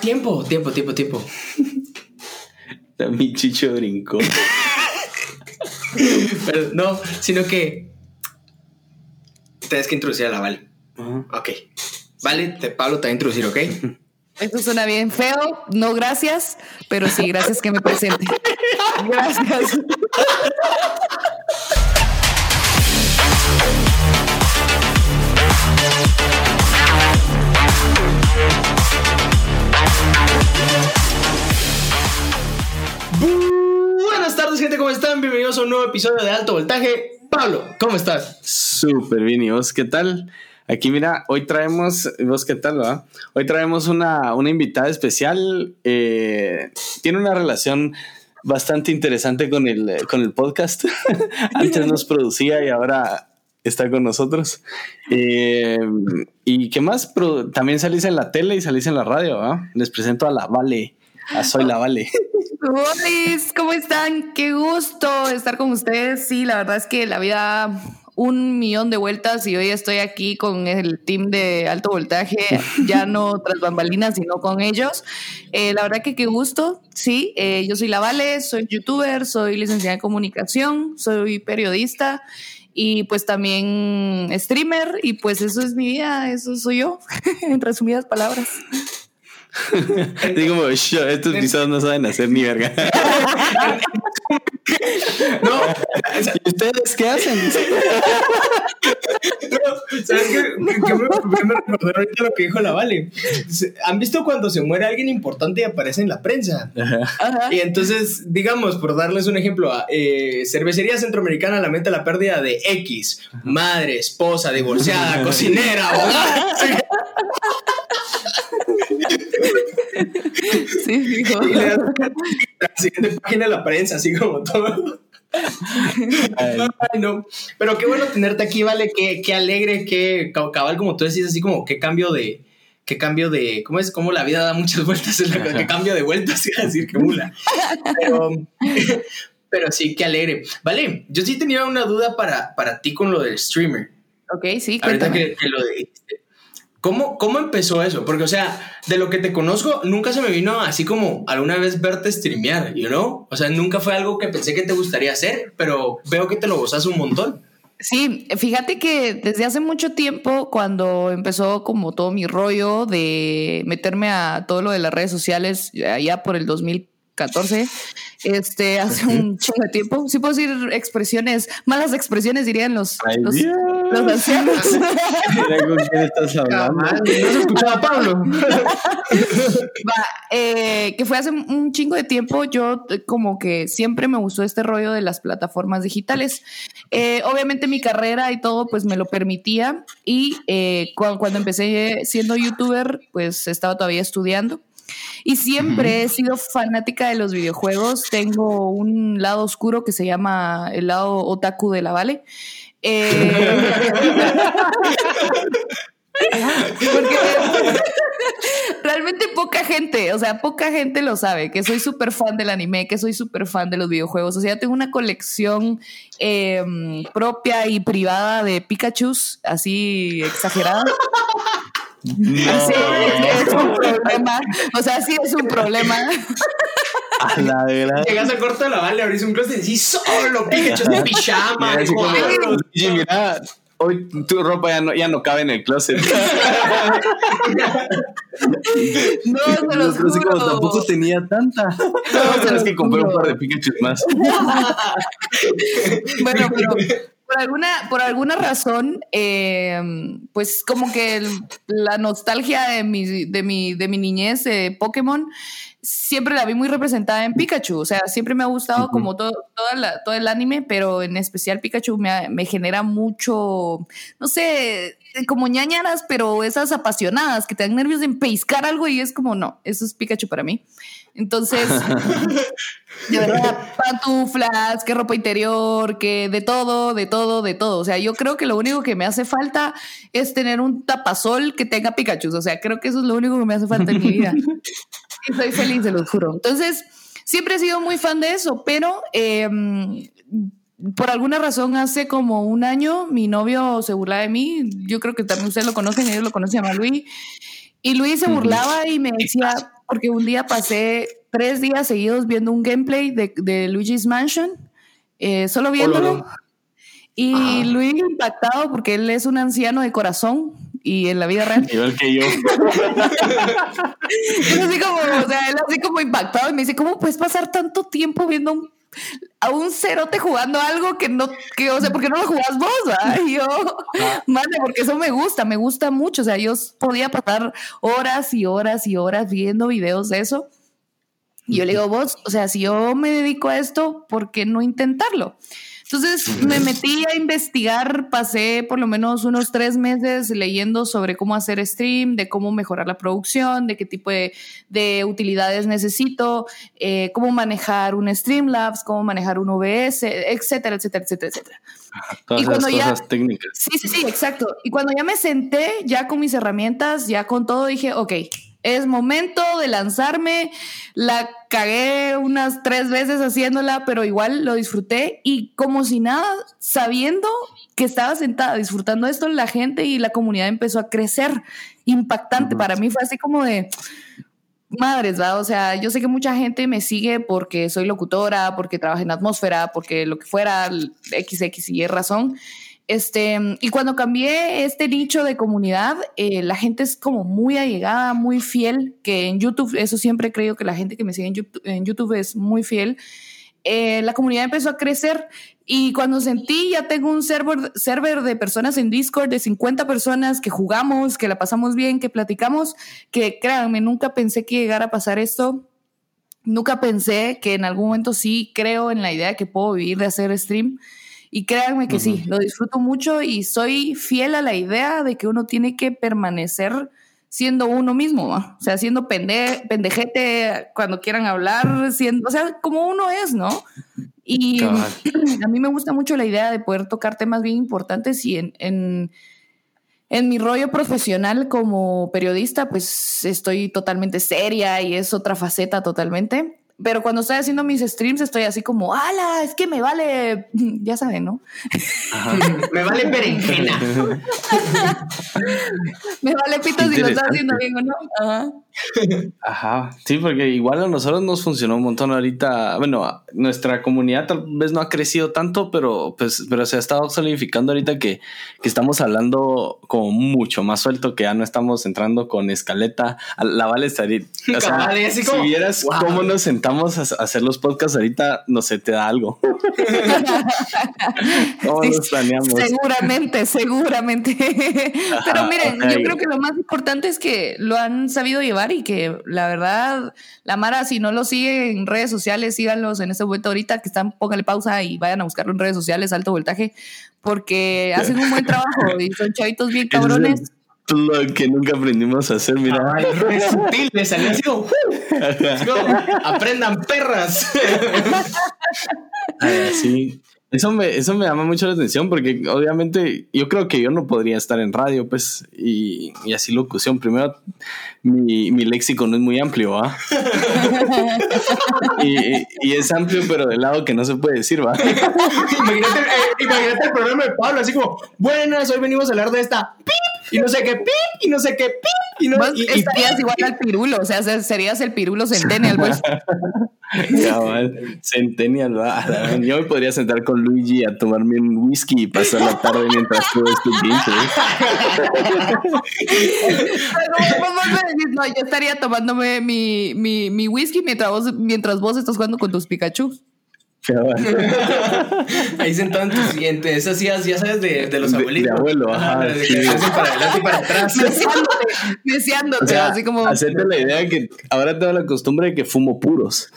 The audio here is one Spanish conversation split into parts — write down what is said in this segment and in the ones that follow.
tiempo, tiempo, tiempo, tiempo. Mi chicho brincó. Pero no, sino que tienes que introducir a la Vale. Ok. Vale, te, Pablo te va a introducir, ¿ok? Esto suena bien feo, no gracias, pero sí, gracias que me presente. Gracias. Buenas tardes, gente, ¿cómo están? Bienvenidos a un nuevo episodio de Alto Voltaje. Pablo, ¿cómo estás? Súper bien, ¿y vos qué tal? Aquí mira, hoy traemos, vos qué tal, va? Hoy traemos una, una invitada especial. eh, tiene una relación bastante interesante con el, con el podcast. Antes nos producía y ahora está con nosotros. Eh, ¿Y qué más? También salís en la tele y salís en la radio, ¿va? Les presento a la Vale, a Soy la Vale. ¿cómo están? Qué gusto estar con ustedes. Sí, la verdad es que la vida un millón de vueltas y hoy estoy aquí con el team de alto voltaje, ya no tras bambalinas, sino con ellos. Eh, la verdad que qué gusto, sí, eh, yo soy la Vale, soy youtuber, soy licenciada en comunicación, soy periodista y pues también streamer y pues eso es mi vida, eso soy yo, en resumidas palabras. Digo, como, "Sho, estos episodios no saben hacer ni verga. No, ¿Y ustedes qué hacen? no, ¿sabes qué? ¿Qué- me, qué me recordó ahorita lo que dijo la Vale? ¿Han visto cuando se muere alguien importante y aparece en la prensa? Ajá. Y entonces, digamos, por darles un ejemplo, eh, Cervecería Centroamericana lamenta la pérdida de X, madre, esposa, divorciada, cocinera, abogada. Sí, fijo. Y le das la siguiente página de la prensa, así como todo. Ay, Ay, no. Pero qué bueno tenerte aquí, vale. Qué, qué alegre, qué ca- cabal, como tú decís, así como qué cambio de. Qué cambio de. ¿Cómo es? Como la vida da muchas vueltas. Es la, qué cambio de vueltas, iba a decir que mula. Pero, pero sí, qué alegre. Vale, yo sí tenía una duda para, para ti con lo del streamer. Ok, sí, Ahorita que, que lo dijiste. ¿Cómo, ¿Cómo empezó eso? Porque, o sea, de lo que te conozco, nunca se me vino así como alguna vez verte streamear, you know? O sea, nunca fue algo que pensé que te gustaría hacer, pero veo que te lo gozas un montón. Sí, fíjate que desde hace mucho tiempo, cuando empezó como todo mi rollo de meterme a todo lo de las redes sociales, allá por el 2014, este, hace un chingo de tiempo, sí puedo decir expresiones, malas expresiones dirían los, Ay, los, ancianos. con quién estás hablando. ¿No se escuchaba a Pablo? Va, eh, que fue hace un chingo de tiempo, yo como que siempre me gustó este rollo de las plataformas digitales. Eh, obviamente mi carrera y todo pues me lo permitía y eh, cu- cuando empecé siendo youtuber pues estaba todavía estudiando. Y siempre he sido fanática de los videojuegos. Tengo un lado oscuro que se llama el lado otaku de la Vale. Eh, porque realmente poca gente, o sea, poca gente lo sabe, que soy súper fan del anime, que soy súper fan de los videojuegos. O sea, tengo una colección eh, propia y privada de Pikachu, así exagerada. Así es un problema. O sea, sí es un problema. A la verdad. Llegas a corto de la vale, abrís un closet y decís solo Pikachu es de pijama. Mira, así como, joder. "Oye, mira, hoy tu ropa ya no, ya no cabe en el closet. No, se los Nosotros así como juro. tampoco tenía tanta. se Tienes los que comprar un juro. par de Pikachu más. Bueno, pero por alguna, por alguna razón, eh, pues como que la nostalgia de mi, de mi, de mi niñez de Pokémon siempre la vi muy representada en Pikachu. O sea, siempre me ha gustado como todo, toda la- todo el anime, pero en especial Pikachu me, me genera mucho, no sé, como ñañaras, pero esas apasionadas que te dan nervios de empeiscar algo y es como, no, eso es Pikachu para mí. Entonces, de verdad, pantuflas, que ropa interior, que de todo, de todo, de todo. O sea, yo creo que lo único que me hace falta es tener un tapasol que tenga Pikachu. O sea, creo que eso es lo único que me hace falta en mi vida. Y soy feliz, se los juro. Entonces, siempre he sido muy fan de eso, pero eh, por alguna razón hace como un año mi novio se burlaba de mí. Yo creo que también ustedes lo conocen, ellos lo conocen, llama Luis. Y Luis se burlaba y me decía, porque un día pasé tres días seguidos viendo un gameplay de, de Luigi's Mansion, eh, solo viéndolo. Y. Luis impactado porque él es un anciano de corazón y en la vida real. Igual que yo. así como, o sea, él así como impactado y me dice, ¿cómo puedes pasar tanto tiempo viendo un, a un cerote jugando algo que no, que, o sea, ¿por qué no lo jugás vos? Y yo, madre, porque eso me gusta, me gusta mucho. O sea, yo podía pasar horas y horas y horas viendo videos de eso. Y yo le digo, vos, o sea, si yo me dedico a esto, ¿por qué no intentarlo? Entonces me metí a investigar, pasé por lo menos unos tres meses leyendo sobre cómo hacer stream, de cómo mejorar la producción, de qué tipo de, utilidades necesito, eh, cómo manejar un Streamlabs, cómo manejar un OBS, etcétera, etcétera, etcétera, etcétera. Todas y cuando ya, técnicas. Sí, sí, sí, exacto. Y cuando ya me senté, ya con mis herramientas, ya con todo, dije, ok, es momento de lanzarme. La cagué unas tres veces haciéndola, pero igual lo disfruté y como si nada, sabiendo que estaba sentada disfrutando esto, la gente y la comunidad empezó a crecer. Impactante. Para mí fue así como de madres, ¿verdad? O sea, yo sé que mucha gente me sigue porque soy locutora, porque trabajo en atmósfera, porque lo que fuera, XX y Y razón. Este, y cuando cambié este nicho de comunidad, eh, la gente es como muy allegada, muy fiel, que en YouTube, eso siempre he creído que la gente que me sigue en YouTube, es muy fiel. Eh, la comunidad empezó a crecer y cuando sentí, ya tengo un server, server de personas en Discord de 50 personas que jugamos, que la pasamos bien, que platicamos, que créanme, nunca pensé que llegara a pasar esto. Nunca pensé que en algún momento sí creo en la idea que puedo vivir de hacer stream. Y créanme que sí, lo disfruto mucho y soy fiel a la idea de que uno tiene que permanecer siendo uno mismo, o sea, siendo pende pendejete cuando quieran hablar, siendo, o sea, como uno es, ¿no? Y a mí me gusta mucho la idea de poder tocar temas bien importantes y en, en, en mi rollo profesional como periodista, pues estoy totalmente seria y es otra faceta totalmente pero cuando estoy haciendo mis streams estoy así como, ala, es que me vale, ya saben, ¿no? me vale berenjena. me vale pito si lo estás haciendo bien o no. Ajá. Ajá, sí, porque igual a nosotros nos funcionó un montón ahorita. Bueno, nuestra comunidad tal vez no ha crecido tanto, pero pues, pero se ha estado solidificando ahorita que, que estamos hablando como mucho más suelto, que ya no estamos entrando con escaleta. La vale estaría. O sea, si vieras cómo nos sentamos a hacer los podcasts ahorita, no sé, te da algo. ¿Cómo nos planeamos? Seguramente, seguramente. pero miren, yo creo que lo más importante es que lo han sabido llevar y que la verdad, la Mara, si no lo sigue en redes sociales, síganlos en este momento ahorita que están, póngale pausa y vayan a buscarlo en redes sociales, alto voltaje, porque hacen un buen trabajo y son chavitos bien cabrones. Lo que nunca aprendimos a hacer, mira. Ay, es sutil, me salió así como, aprendan perras. sí. Eso me, eso me llama mucho la atención porque obviamente yo creo que yo no podría estar en radio, pues, y, y así locución. Primero, mi, mi, léxico no es muy amplio, ¿va? y, y, es amplio, pero del lado que no se puede decir, ¿va? imagínate, eh, imagínate el programa de Pablo, así como, buenas, hoy venimos a hablar de esta y no sé qué pip, y no sé qué pip, y no y, estarías igual al pirulo, o sea, serías el pirulo centennial, pues. centennial, yo me podría sentar con Luigi a tomarme un whisky y pasar la tarde mientras tú este no, yo estaría tomándome mi, mi, mi whisky mientras vos, mientras vos estás jugando con tus Pikachu. Ahí sentado en tu siguiente, esas sillas, ya sabes, de, de los abuelitos. De, abuelo, ajá. De, sí. para adelante y para atrás. Deseándote, o sea, así como. Hacerte la idea de que ahora tengo la costumbre de que fumo puros.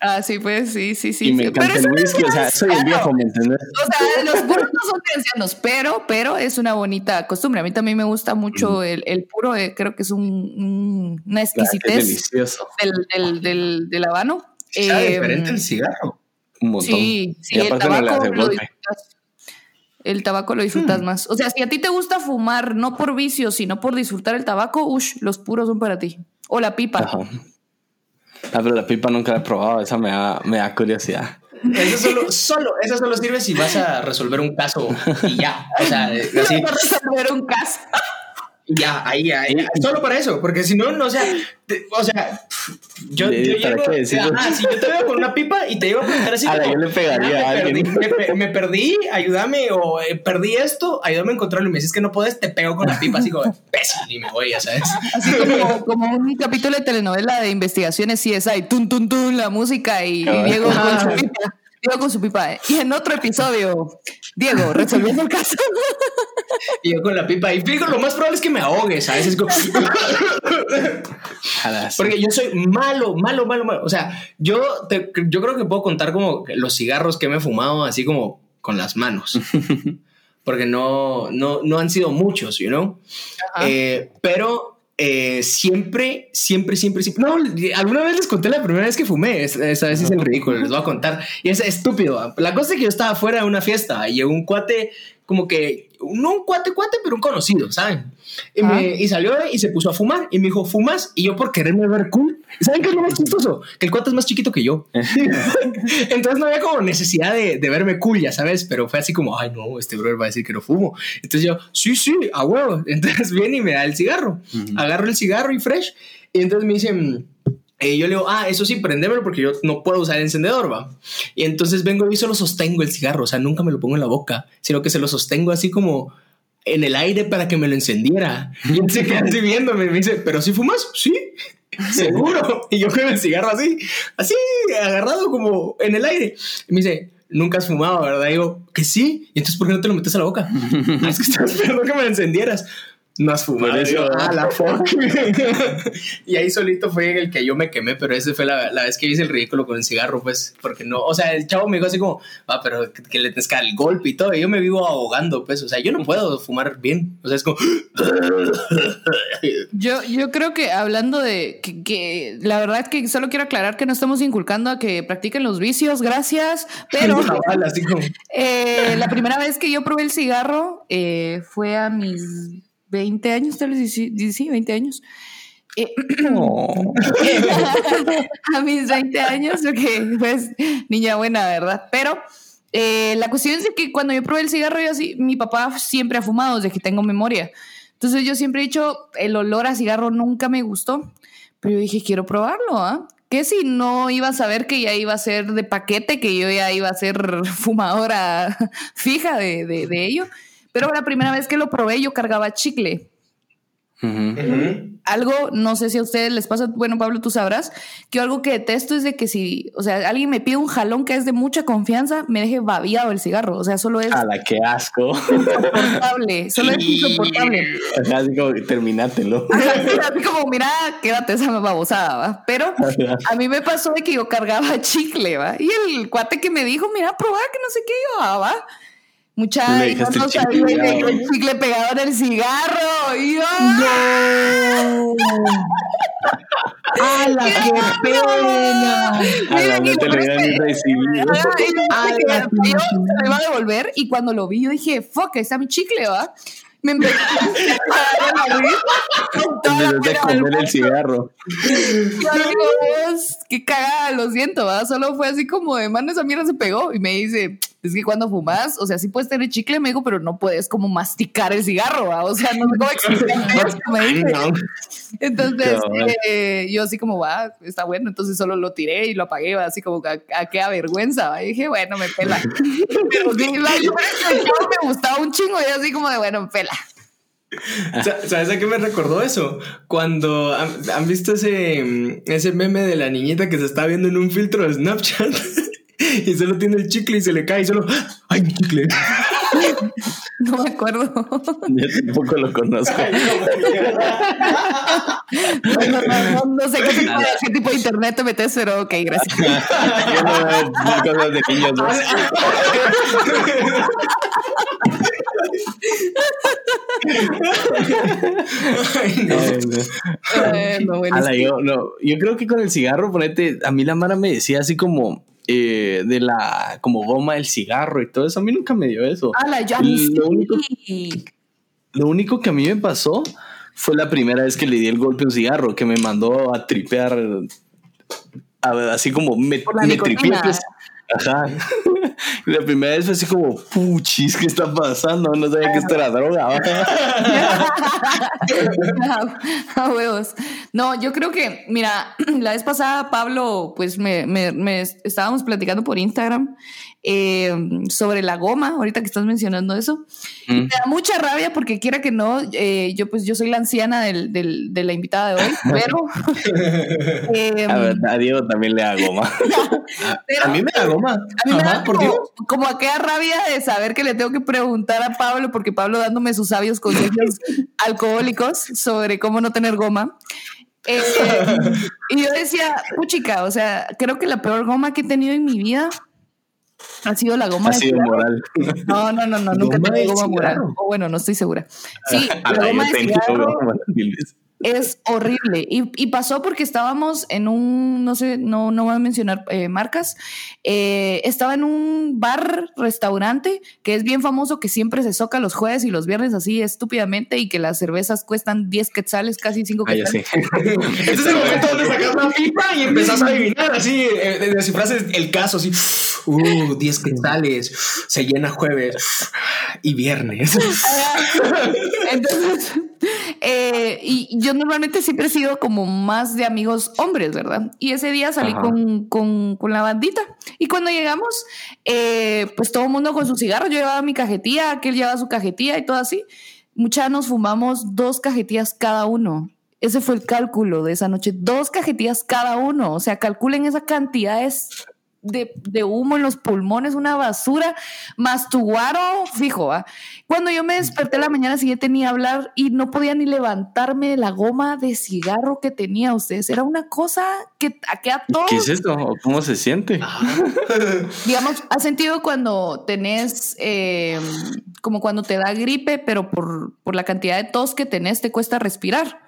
Ah, sí, pues sí, sí, sí. Y me encanta el whisky, o sea, soy el viejo, ¿me entiendes? O sea, los puros no son de ancianos, pero, pero es una bonita costumbre. A mí también me gusta mucho el, el puro, eh, creo que es un, un, una exquisitez del, del, del, del, habano. Está eh, diferente el cigarro un montón. Sí, sí, el tabaco, lo disfrutas, el tabaco lo disfrutas hmm. más. O sea, si a ti te gusta fumar, no por vicio, sino por disfrutar el tabaco, ush, los puros son para ti. O la pipa. Ajá. Ah, pero la pipa nunca la he probado, esa me da, me da curiosidad. Eso solo, solo, eso solo sirve si vas a resolver un caso y ya. O sea, así. resolver un caso. Ya, ahí, ahí, solo para eso, porque si no, no, o sea, o sea, yo, yo llego, si yo te veo con una pipa y te llevo a preguntar así, yo le pegaría a alguien. me, perdí, ayúdame, o eh, perdí esto, ayúdame a encontrarlo, y me dices que no puedes, te pego con la pipa, así como, pésimo, y me voy, ya sabes. Así como, como un capítulo de telenovela de investigaciones CSI, tun, tun, tun, la música y, Diego con su pipa. Diego con su pipa. ¿eh? Y en otro episodio, Diego resolviendo el caso. Y yo con la pipa. Y fijo, lo más probable es que me ahogue, ¿sabes? Es como... Porque yo soy malo, malo, malo, malo. O sea, yo, yo creo que puedo contar como los cigarros que me he fumado así como con las manos. Porque no, no, no han sido muchos, you know? Eh, pero eh, siempre, siempre, siempre, siempre. No, alguna vez les conté la primera vez que fumé. Esa vez es el ridículo, les voy a contar. Y es estúpido. La cosa es que yo estaba fuera de una fiesta y un cuate, como que, no un cuate, cuate, pero un conocido, ¿saben? Y, me, y, salió y se puso a fumar y me dijo, ¿fumas? Y yo por quererme ver cool. ¿Saben qué es lo más chistoso? Que el cuate es más chiquito que yo. Entonces no había como necesidad de, de, verme cool, ya sabes, pero fue así como, ay no, este brother va a decir que no fumo. Entonces yo, sí, sí, a huevo. Entonces viene y me da el cigarro. Agarro el cigarro y fresh. Y entonces me dicen... Y yo le digo, ah, eso sí, prendémelo porque yo no puedo usar el encendedor, va. Y entonces vengo y solo sostengo el cigarro, o sea, nunca me lo pongo en la boca, sino que se lo sostengo así como, en el aire para que me lo encendiera. Y él se queda así viéndome me dice, ¿pero si fumas? Sí, seguro. Y yo con el cigarro así, así, agarrado como en el aire. Y me dice, nunca has fumado, ¿verdad? Y digo, que sí. Y entonces, ¿por qué no te lo metes a la boca? Ah, es que estaba esperando que me lo encendieras no has fumado. ah, la fuck. y ahí solito fue el que yo me quemé, pero esa fue la, la, vez que hice el ridículo con el cigarro, pues, porque no, o sea, el chavo me dijo así como, va, pero que, le dar el golpe y todo, y yo me vivo ahogando, pues, o sea, yo no puedo fumar bien, o sea, es como... yo, yo creo que hablando de que, que, la verdad que solo quiero aclarar que no estamos inculcando a que practiquen los vicios, gracias, pero eh, la primera vez que yo probé el cigarro eh, fue a mis 20 años, tal vez, sí, 20 años. Eh, a mis 20 años, porque pues niña buena, ¿verdad? Pero eh, la cuestión es que cuando yo probé el cigarro, yo así, mi papá siempre ha fumado desde que tengo memoria. Entonces yo siempre he dicho, el olor a cigarro nunca me gustó, pero yo dije, quiero probarlo, ¿ah? Que si no iba a saber que ya iba a ser de paquete, que yo ya iba a ser fumadora fija de, de, de ello. Pero la primera vez que lo probé, yo cargaba chicle. Algo, no sé si a ustedes les pasa, bueno, Pablo, tú sabrás, que algo que detesto es de que si, o sea, alguien me pide un jalón que es de mucha confianza, me deje babiado el cigarro. O sea, solo es. A la que asco. Insoportable. Solo es insoportable. así como, terminátelo. así como, mira, quédate esa babosada, ¿va? Pero a mí me pasó de que yo cargaba chicle, ¿va? Y el cuate que me dijo, mira, probar que no sé qué, yo, ah, ¿va? Mucha no sabía el chicle pegado en el cigarro. Yo, ¡No! ¡Hala, qué pena! A la no te lo ni recibido. Yo se iba a devolver y cuando lo vi yo dije, fuck, está mi chicle, ¿va? me empezó a comer el cigarro. qué cagada, lo siento, ¿va? Solo fue así como de mano, esa mierda se pegó y me dice, es que cuando fumas, o sea, sí puedes tener chicle, me dijo, pero no puedes como masticar el cigarro, ¿va? O sea, no sé cómo explicar me dice. Entonces, eh, yo así como, va, está bueno, entonces solo lo tiré y lo apagué, ¿va? así como, a, qué avergüenza, ¿va? Y dije, bueno, me pela. pero sí, yo me gustaba un chingo y así como de, bueno, me pela. ¿Sabes a qué me recordó eso? Cuando han, visto ese, ese meme de la niñita que se está viendo en un filtro de Snapchat y solo tiene el chicle y se le cae y solo ¡ay, mi chicle! No me acuerdo. Yo tampoco lo conozco. no, sé qué tipo, de, internet te metes, pero ok, gracias. Yo no veo cosas de niños. ¿no? yo, no, yo creo que con el cigarro, ponete, a mí la Mara me decía así como eh, de la como goma del cigarro y todo eso. A mí nunca me dio eso. lo, único, lo único que a mí me pasó fue la primera vez que le di el golpe a un cigarro, que me mandó a tripear así como me, me tripeé. Pues, Ajá. La primera vez fue así como, puchis, ¿qué está pasando? No sabía que esto era droga. a huevos. No, yo creo que, mira, la vez pasada Pablo, pues me, me, me estábamos platicando por Instagram eh, sobre la goma, ahorita que estás mencionando eso. Mm. Me da mucha rabia porque quiera que no, eh, yo pues yo soy la anciana del, del, de la invitada de hoy, pero... eh, a, ver, a Diego también le da goma. a mí me da goma. A mí me da por como, como aquella rabia de saber que le tengo que preguntar a Pablo, porque Pablo dándome sus sabios consejos alcohólicos sobre cómo no tener goma. Eh, y yo decía, puchica, o sea, creo que la peor goma que he tenido en mi vida ha sido la goma. Ha sido moral. No, no, no, no nunca tengo goma moral. O bueno, no estoy segura. Sí, la goma de cigarro es horrible. Y, y, pasó porque estábamos en un, no sé, no, no voy a mencionar eh, marcas, eh, estaba en un bar, restaurante, que es bien famoso, que siempre se soca los jueves y los viernes así estúpidamente y que las cervezas cuestan 10 quetzales, casi 5 ah, quetzales. sí. Ese es el momento donde sacas la pipa y empezás a adivinar así, eh, descifras el caso, así, uh, 10 quetzales, se llena jueves y viernes. Entonces, eh, y yo normalmente siempre he sido como más de amigos hombres, ¿verdad? Y ese día salí con, con, con, la bandita. Y cuando llegamos, eh, pues todo el mundo con su cigarro. Yo llevaba mi cajetilla, aquel llevaba su cajetilla y todo así. Muchas nos fumamos dos cajetillas cada uno. Ese fue el cálculo de esa noche. Dos cajetillas cada uno. O sea, calculen esa cantidad. Es de, humo en los pulmones, una basura, más tu guaro, fijo. Cuando yo me desperté la mañana siguiente ni hablar y no podía ni levantarme de la goma de cigarro que tenía ustedes. Era una cosa que, que a todos... ¿Qué es esto? ¿Cómo se siente? Digamos, ¿has sentido cuando tenés, em, como cuando te da gripe, pero por, por la cantidad de tos que tenés te cuesta respirar?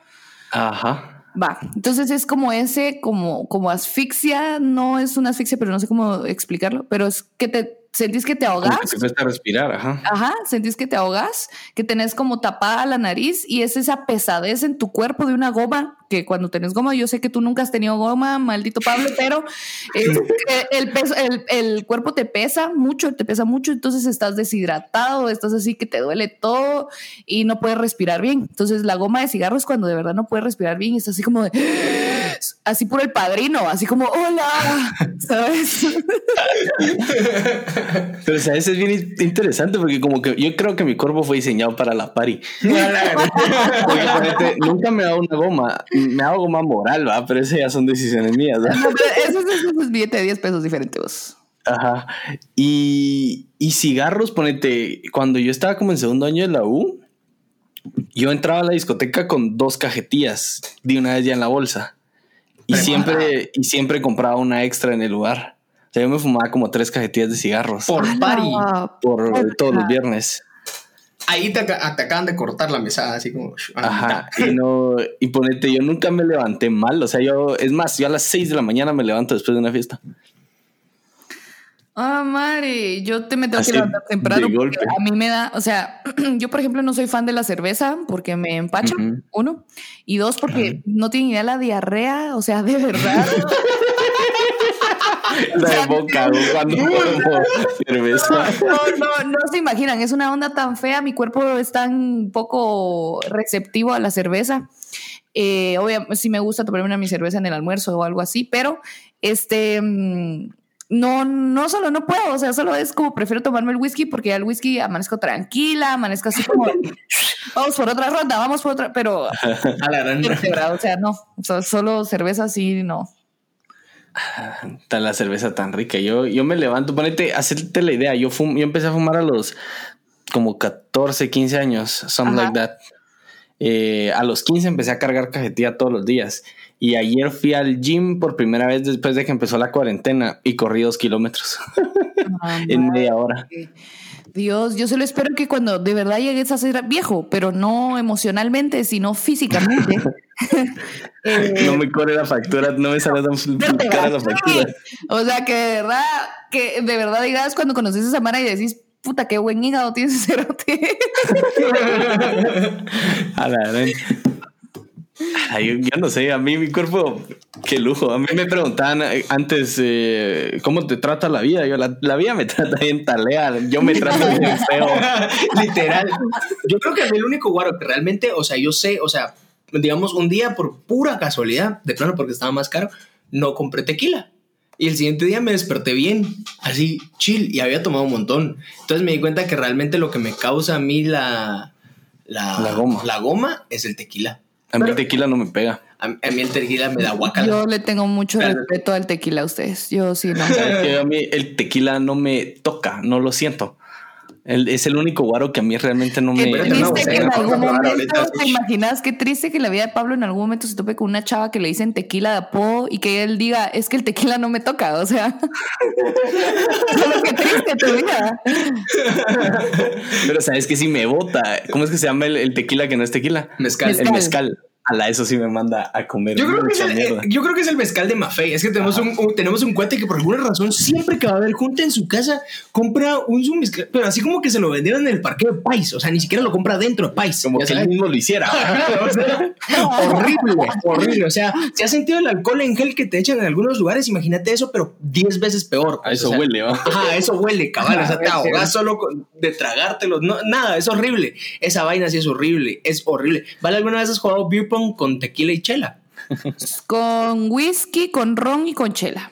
Ajá. Va, entonces es como ese, como, como asfixia, no es una asfixia, pero no sé cómo explicarlo, pero es que te sentís que te ahogas. Que te cuesta respirar, ajá. Ajá, sentís que te ahogas, que tenés como tapada la nariz y es esa pesadez en tu cuerpo de una goma, que cuando tenés goma, yo sé que tú nunca has tenido goma, maldito Pablo, pero el, peso, el, el, cuerpo te pesa mucho, te pesa mucho, entonces estás deshidratado, estás así que te duele todo y no puedes respirar bien. Entonces la goma de cigarro es cuando de verdad no puedes respirar bien y estás así como de así por el padrino, así como, hola, ¿sabes? Pero, ¿sabes? Es bien interesante porque como que yo creo que mi cuerpo fue diseñado para la pari. nunca me hago una goma, me hago goma moral, ¿va? Pero esas ya son decisiones mías, eso, es billete de 10 pesos diferentes. Ajá. Y, y cigarros, ponete, cuando yo estaba como en segundo año de la U, yo entraba a la discoteca con dos cajetillas de una vez ya en la bolsa. Y siempre, y siempre compraba una extra en el lugar. O sea, yo me fumaba como tres cajetillas de cigarros. Por pari. Por todos los viernes. Ahí te, te, acaban de cortar la mesada, así como. Ajá. Y no, y ponete, yo nunca me levanté mal. O sea, yo, es más, yo a las seis de la mañana me levanto después de una fiesta. Ah, madre, yo te me tengo que levantar temprano. a mí me da, o sea, yo por ejemplo no soy fan de la cerveza porque me empacha, uno, y dos, porque no tiene idea la diarrea, o sea, de verdad. La boca, cuando cerveza. No, no, no se imaginan, es una onda tan fea, mi cuerpo es tan poco receptivo a la cerveza. Eh, obviamente, sí me gusta tomarme una mi cerveza en el almuerzo o algo así, pero este mm, no, no solo no puedo, o sea, solo es como prefiero tomarme el whisky porque al whisky amanezco tranquila, amanezco así como vamos por otra ronda, vamos por otra, pero a la o sea, no, solo cerveza sí, no. Está la cerveza tan rica. Yo, yo me levanto, ponete, hacerte la idea. Yo, fum, yo empecé a fumar a los como 14, 15 años, something like that. Eh, a los 15 empecé a cargar cajetilla todos los días. Y ayer fui al gym por primera vez después de que empezó la cuarentena y corrí dos kilómetros ah, en media hora. Dios, yo solo espero que cuando de verdad llegues a ser viejo, pero no emocionalmente, sino físicamente. Eh, no me corre la factura, no me sale tan cara la factura. O sea, que de verdad, que de verdad digas cuando conoces a Samara y decís, puta, qué buen hígado tienes cerote. a la Ay, yo no sé, a mí mi cuerpo, qué lujo. A mí me preguntaban eh, antes, eh, ¿cómo te trata la vida? Yo, la, la vida me trata bien talea, yo me trato bien feo. Literal. Yo creo que a mí el único guaro que realmente, o sea, yo sé, o sea, digamos, un día por pura casualidad, de plano porque estaba más caro, no compré tequila. Y el siguiente día me desperté bien, así chill, y había tomado un montón. Entonces me di cuenta que realmente lo que me causa a mí la, la, La goma. la goma es el tequila. A mí el tequila no me pega. A, a mí el tequila me da guacala. Yo le tengo mucho Claro. respeto al tequila a ustedes. Yo sí, no. A mí el tequila no me toca, no lo siento. El- es el único guaro que a mí realmente no Qué me... No, triste que en no algún momento, ¿te imaginas qué triste que la vida de Pablo en algún momento se tope con una chava que le dicen tequila de apodo y que él diga, es que el tequila no me toca? O sea, solo que triste tu vida. Pero sabes que si me bota, ¿cómo es que se llama el, el tequila que no es tequila? Mezcal. El mezcal. A la eso sí me manda a comer. Yo creo, que es el, eh, yo creo que es el mezcal de Mafei. Es que tenemos un, un- tenemos un cuate que por alguna razón siempre que va a haber junta en su casa compra un mezcal, pero así como que se lo vendieron en el parque de Pais. O sea, ni siquiera lo compra dentro de Pais. Como ya que él mismo lo hiciera. O sea, horrible, horrible. O sea, si has sentido el alcohol en gel que te echan en algunos lugares, imagínate eso, pero 10 veces peor. A pues, eso o sea, huele, ¿va? Ajá, eso huele, cabal. O sea, te Ah, ahogas solo con- de tragártelo. No, nada, es horrible. Esa vaina sí es horrible. Es horrible. ¿Vale? ¿Alguna vez has jugado beer pong con tequila y chela? Con whisky, con ron y con chela.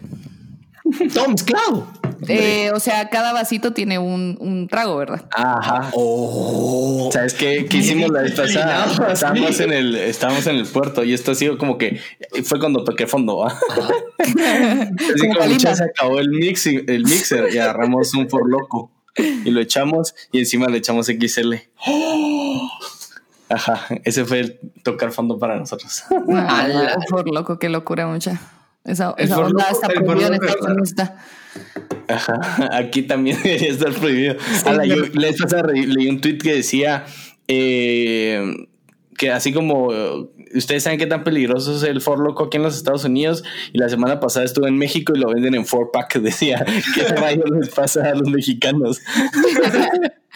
Todo mezclado. Eh, o sea, cada vasito tiene un, un trago, ¿verdad? Ajá. Oh. ¿Sabes qué, qué hicimos la vez pasada? Estábamos sí. en el, estábamos en el puerto y esto ha sido como que fue cuando toqué fondo, ¿va? Así Como ya se acabó el, mixi- el mixer y agarramos un for loco y lo echamos y encima le echamos XL. Ajá, ese fue el tocar fondo para nosotros. Ala. Ah, por loco, qué locura mucha. Esa, El esa onda loco- está prohibida en Estados. Unidos. está. Ajá, aquí también debería estar prohibido. Ala, yo pasada re- leí un tweet que decía eh, que así como ustedes saben qué tan peligroso es el Ford Loco aquí en los Estados Unidos y la semana pasada estuve en México y lo venden en four pack decía qué rayos les pasa a los mexicanos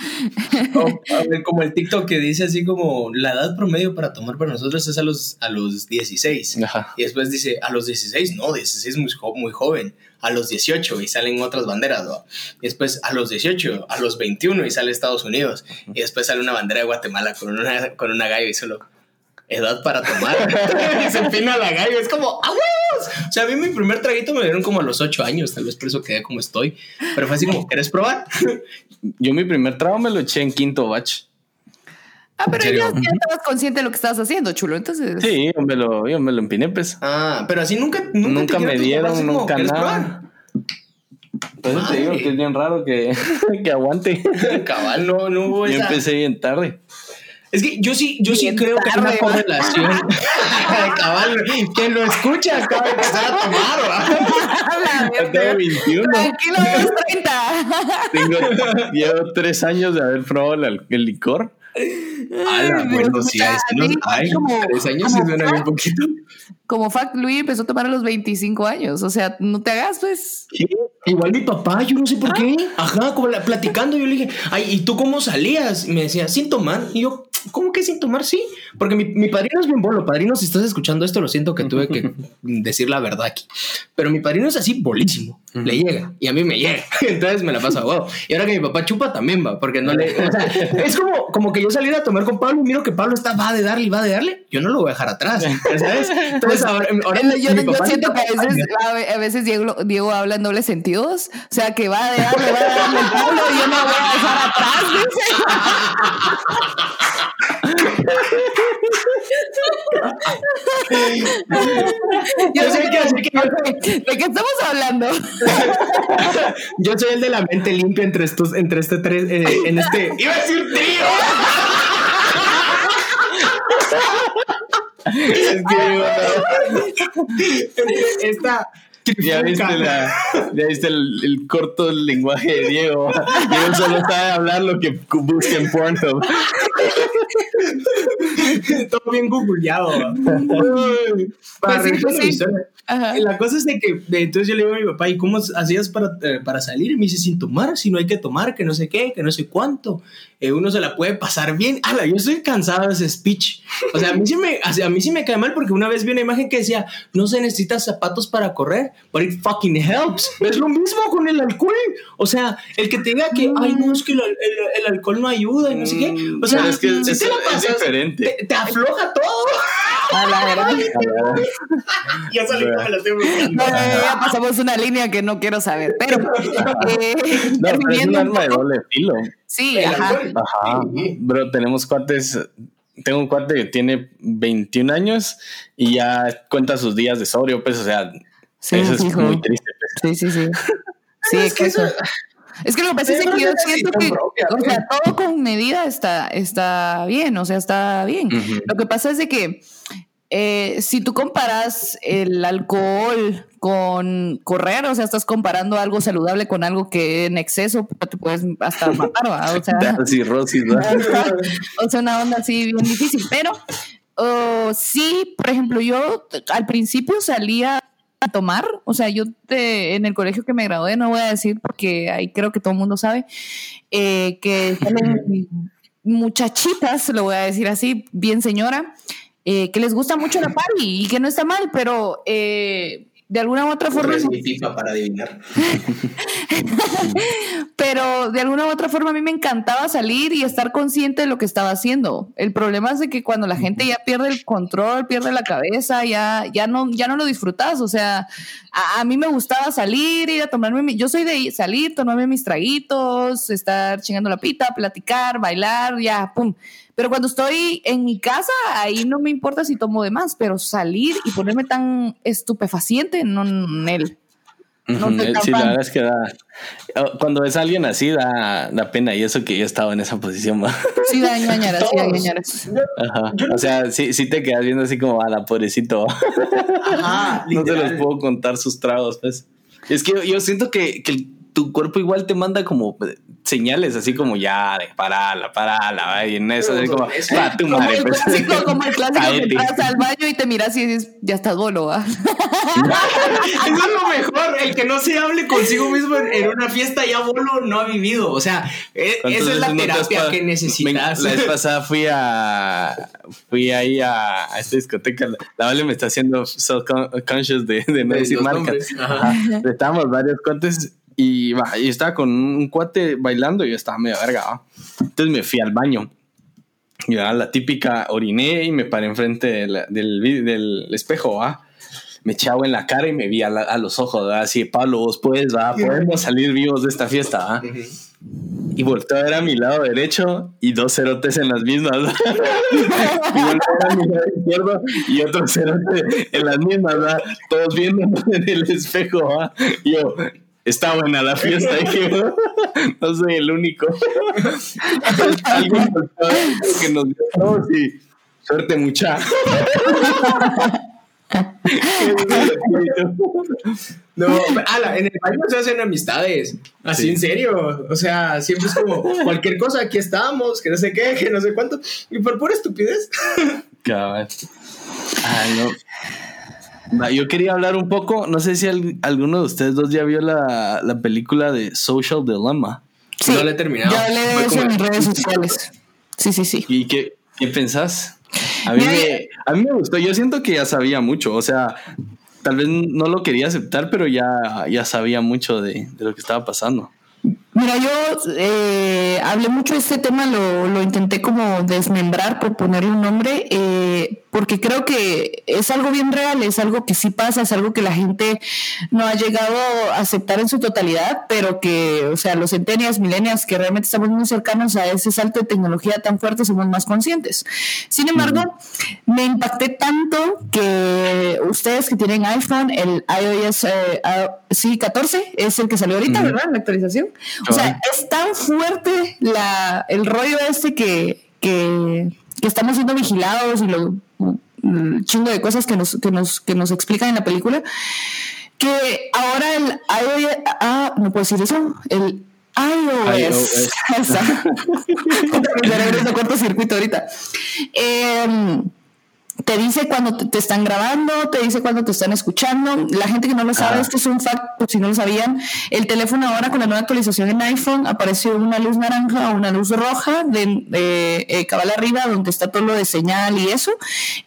O, como el TikTok que dice así como la edad promedio para tomar para nosotros es a los, a los 16. Ajá. Y después dice a los 16, no, 16 muy, jo- muy joven. A los 18 y salen otras banderas, ¿no? Y después a los 18, a los 21 y sale Estados Unidos. Y después sale una bandera de Guatemala con una, con una gallo y solo edad para tomar. y se empina la gallo. Es como, ¡a huevos! O sea, a mí mi primer traguito me dieron como a los 8 años, tal vez por eso quedé como estoy. Pero fue así como, ¿quieres probar? yo mi primer trago me lo eché en quinto batch Ah, pero ¿En ya, estabas consciente de lo que estabas haciendo, chulo. Entonces, sí yo me lo, yo me lo empiné pues Ah, pero así nunca, nunca, me dieron como, nunca ¿quieres nada Por eso te digo que es bien raro que, que aguante probar? Cabal, no, no hubo yo esa- empecé bien tarde Es que yo sí, yo sí creo que hay una correlación. Cabal, quien lo escucha acaba de empezar a tomar, tengo 21 Tranquilo, vamos 30. Tengo, llevo tres años de haber probado el, licor. Ala, bueno, sí, es, ¿no? Ay, como- tres años como suena bien poquito. Como fact, Luis empezó a tomar a los 25 años. O sea, no te hagas, pues. Igual mi papá, yo no sé por qué. Ajá, como la- platicando, yo le dije, ay, ¿y tú cómo salías? Y me decía, sin tomar. Y yo, ¿cómo que sin tomar? Sí, porque mi, mi padrino es bien bolo. Padrino, si estás escuchando esto, lo siento que tuve que decir la verdad aquí. Pero mi padrino es así, bolísimo. Le llega y a mí me llega. Entonces me la paso a huevo. Y ahora que mi papá chupa también va, porque no le. O sea, es como, como que yo saliera a tomar con Pablo y miro que Pablo está, va de darle y va de darle. Yo no lo voy a dejar atrás, ¿sabes? Entonces ahora, ahora Yo, yo papá siento que a veces, a ve- a veces Diego, Diego habla en dobles sentidos. O sea, que va de darle, va de darle el Pablo y yo no voy a dejar atrás. Yo sé que así que ¿De qué estamos hablando? Yo soy el de la mente limpia entre estos, entre este tres, eh, en este. ¡Iba a decir trío! Es que esta. Ya viste, la, ya viste el, el corto lenguaje de Diego. Diego solo sabe hablar lo que busca en Pornhub. Todo bien googleado. Para Pues sí, pues sí. la cosa es de que de- entonces yo le digo a mi papá, ¿y cómo hacías para, eh, para salir? Y me dice, sin tomar, si no hay que tomar, que no sé qué, que no sé cuánto. Eh, uno se la puede pasar bien. Ala, yo estoy cansado de ese speech. O sea, a mí, sí me, o sea, a mí sí me cae mal porque una vez vi una imagen que decía, no se necesita zapatos para correr, but it fucking helps. Es lo mismo con el alcohol. O sea, el que te diga que, ay, no, es que el, el- el alcohol no ayuda y no sé qué. O sea, es que si es- te la es pasas, diferente. Te, te afloja todo. A la verdad. ya salí, me la buscando. No, ya pasamos una línea que no quiero saber, pero eh, No, pero es un arma de doble filo. Sí, El ajá. alcohol. Ajá. Bro, tenemos cuates. Tengo un cuate que tiene 21 años y ya cuenta sus días de sobrio, pues, o sea, Sí, eso es muy triste. pues. Sí, sí, sí. Sí, es que eso- Es que lo que pasa es que yo siento que, propia, o sea, pues. todo con medida está, está bien, o sea, está bien. Lo que pasa es de que eh, si tú comparas el alcohol con correr, o sea, estás comparando algo saludable con algo que en exceso te puedes hasta matar, ¿va? o sea, o sea, una onda así bien difícil. Pero oh, sí, por ejemplo, yo al principio salía a tomar, o sea, yo te- en el colegio que me gradué, no voy a decir porque ahí creo que todo el mundo sabe, eh, que muchachitas, lo voy a decir así, bien señora, eh, que les gusta mucho la party y que no está mal, pero eh, de alguna u otra forma... Es mi pipa para adivinar. pero de alguna u otra forma a mí me encantaba salir y estar consciente de lo que estaba haciendo. El problema es de que cuando la gente ya pierde el control, pierde la cabeza, ya, ya, no, ya no lo disfrutas. O sea, a, a mí me gustaba salir, ir a tomarme, mi- yo soy de salir, tomarme mis traguitos, estar chingando la pita, platicar, bailar, ya, pum. Pero cuando estoy en mi casa, ahí no me importa si tomo de más, pero salir y ponerme tan estupefaciente, no, él. No Sí, la verdad es que da. Cuando ves a alguien así, da, da pena. Y eso que yo estaba en esa posición, ¿va? Sí, da ñañaras, sí, da ñañaras. Ajá. O sea, sí, sí te quedas viendo así como a la pobrecito. Ajá, no te los puedo contar sus tragos, pues. Es que yo, yo siento que, que tu cuerpo igual te manda como señales, así como ya, de parala, parala, y en eso es como, Eso. pa, tu Como madre, el, pues. clásico, como el clásico que entras al baño y te miras y dices, ya estás bolo, ¿va? Eso es lo mejor, el que no se hable consigo mismo en, una fiesta ya bolo no ha vivido. O sea, e- ¿Cuántas esa es la no terapia que necesitas. Me- La vez pasada fui a. Fui ahí a, a esta discoteca. La la Vale me está haciendo self-conscious de, de no De decir marcas. Estábamos varios cuates y, va, y estaba con un cuate bailando y yo estaba medio verga. ¿va? Entonces me fui al baño. Y era la típica oriné y me paré enfrente del, vi- del espejo, ¿va? Me eché agua en la cara y me vi a, la- a los ojos, ¿va? Así, Pablo, vos puedes, ¿va? Podemos salir vivos de esta fiesta, ¿va? Y volteó a ver a mi lado derecho y dos cerotes en las mismas. y a mi lado izquierdo y otro cerote en las mismas, ¿va? Todos viéndonos en el espejo, ¿va? Y yo, está buena la fiesta, dije, no, soy el único. Alguien que nos dio todos y suerte mucha. No, ala, en el baño se hacen amistades. Así Sí. en serio. O sea, siempre es como cualquier cosa, aquí estamos, que no sé qué, que no sé cuánto. Y por pura estupidez. Cabal. Ay, no. Yo quería hablar un poco, no sé si al- alguno de ustedes dos ya vio la, la película de Social Dilemma. Sí, No la he terminado. Yo hablé de eso en mis redes sociales. Sí, sí, sí. ¿Y qué, qué pensás? A mí, me, a mí me gustó, yo siento que ya sabía mucho, o sea, tal vez no lo quería aceptar, pero ya, ya sabía mucho de, de lo que estaba pasando. Mira, yo eh, hablé mucho de este tema, lo, lo intenté como desmembrar, por ponerle un nombre, eh, porque creo que es algo bien real, es algo que sí pasa, es algo que la gente no ha llegado a aceptar en su totalidad, pero que, o sea, los centenias, milenias, que realmente estamos muy cercanos a ese salto de tecnología tan fuerte, somos más conscientes. Sin embargo, me impacté tanto que ustedes que tienen iPhone, el iOS eh, ah, sí, 14 es el que salió ahorita. ¿verdad? La actualización. O sea, es tan fuerte la, el rollo este que, que, que estamos siendo vigilados y lo chingo de cosas que nos, que nos, que nos explican en la película, que ahora el iOS, ah, no puedo decir eso, el iOS. Mi cerebro cortocircuito ahorita. Eh, te dice cuando te, están grabando, te dice cuando te están escuchando. La gente que no lo sabe, esto es un fact, por si no lo sabían. El teléfono ahora con la nueva actualización en iPhone apareció una luz naranja o una luz roja de eh, cabal arriba donde está todo lo de señal y eso,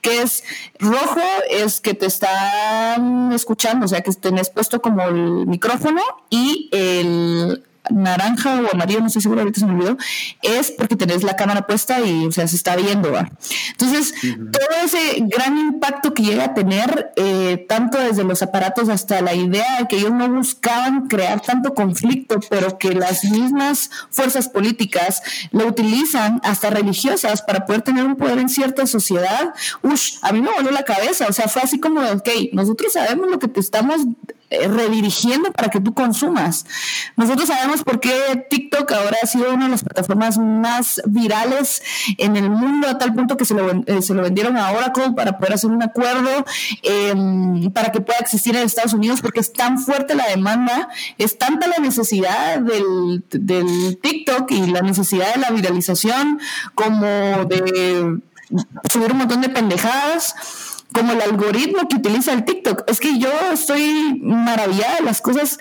que es rojo es que te están escuchando, o sea que tenés puesto como el micrófono y el naranja o amarillo, no sé seguro, ahorita se me olvidó, es porque tenés la cámara puesta y, o sea, se está viendo, ¿va? Entonces, todo ese gran impacto que llega a tener, eh, tanto desde los aparatos hasta la idea de que ellos no buscaban crear tanto conflicto, pero que las mismas fuerzas políticas lo utilizan, hasta religiosas, para poder tener un poder en cierta sociedad, uff, a mí me voló la cabeza, o sea, fue así como, ok, nosotros sabemos lo que te estamos redirigiendo para que tú consumas. Nosotros sabemos por qué TikTok ahora ha sido una de las plataformas más virales en el mundo, a tal punto que se lo, eh, vendieron a Oracle para poder hacer un acuerdo em, para que pueda existir en Estados Unidos, porque es tan fuerte la demanda, es tanta la necesidad del, del TikTok y la necesidad de la viralización como de subir un montón de pendejadas como el algoritmo que utiliza el TikTok. Es que yo estoy maravillada de las cosas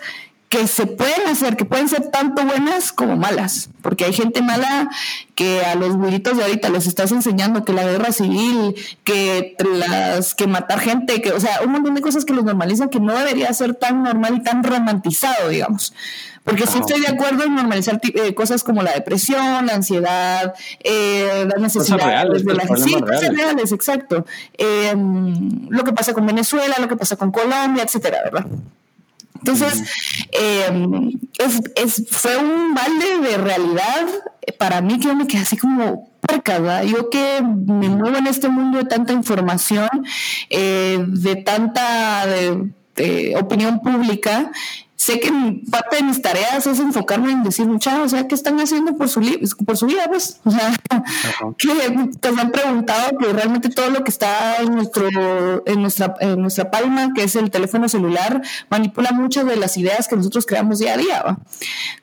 que se pueden hacer, que pueden ser tanto buenas como malas, porque hay gente mala que a los güiritos de ahorita les estás enseñando que la guerra civil, que las que matar gente, que o sea, un montón de cosas que los normalizan que no debería ser tan normal y tan romantizado, digamos. Porque sí estoy de acuerdo en normalizar eh, cosas como la depresión, la ansiedad, eh, las necesidades de la pues, sí, cosas reales, exacto. Em, lo que pasa con Venezuela, lo que pasa con Colombia, etcétera, ¿verdad? Entonces, em, es, fue un balde de realidad para mí que yo me quedé así como percada. Yo que me muevo en este mundo de tanta información, eh, de tanta de opinión pública, sé que parte de mis tareas es enfocarme en decir, muchachos, o sea, ¿qué están haciendo por su, por su vida? Pues, o sea, que te han preguntado que realmente todo lo que está en, nuestro, en, nuestra, en nuestra palma, que es el teléfono celular, manipula muchas de las ideas que nosotros creamos día a día.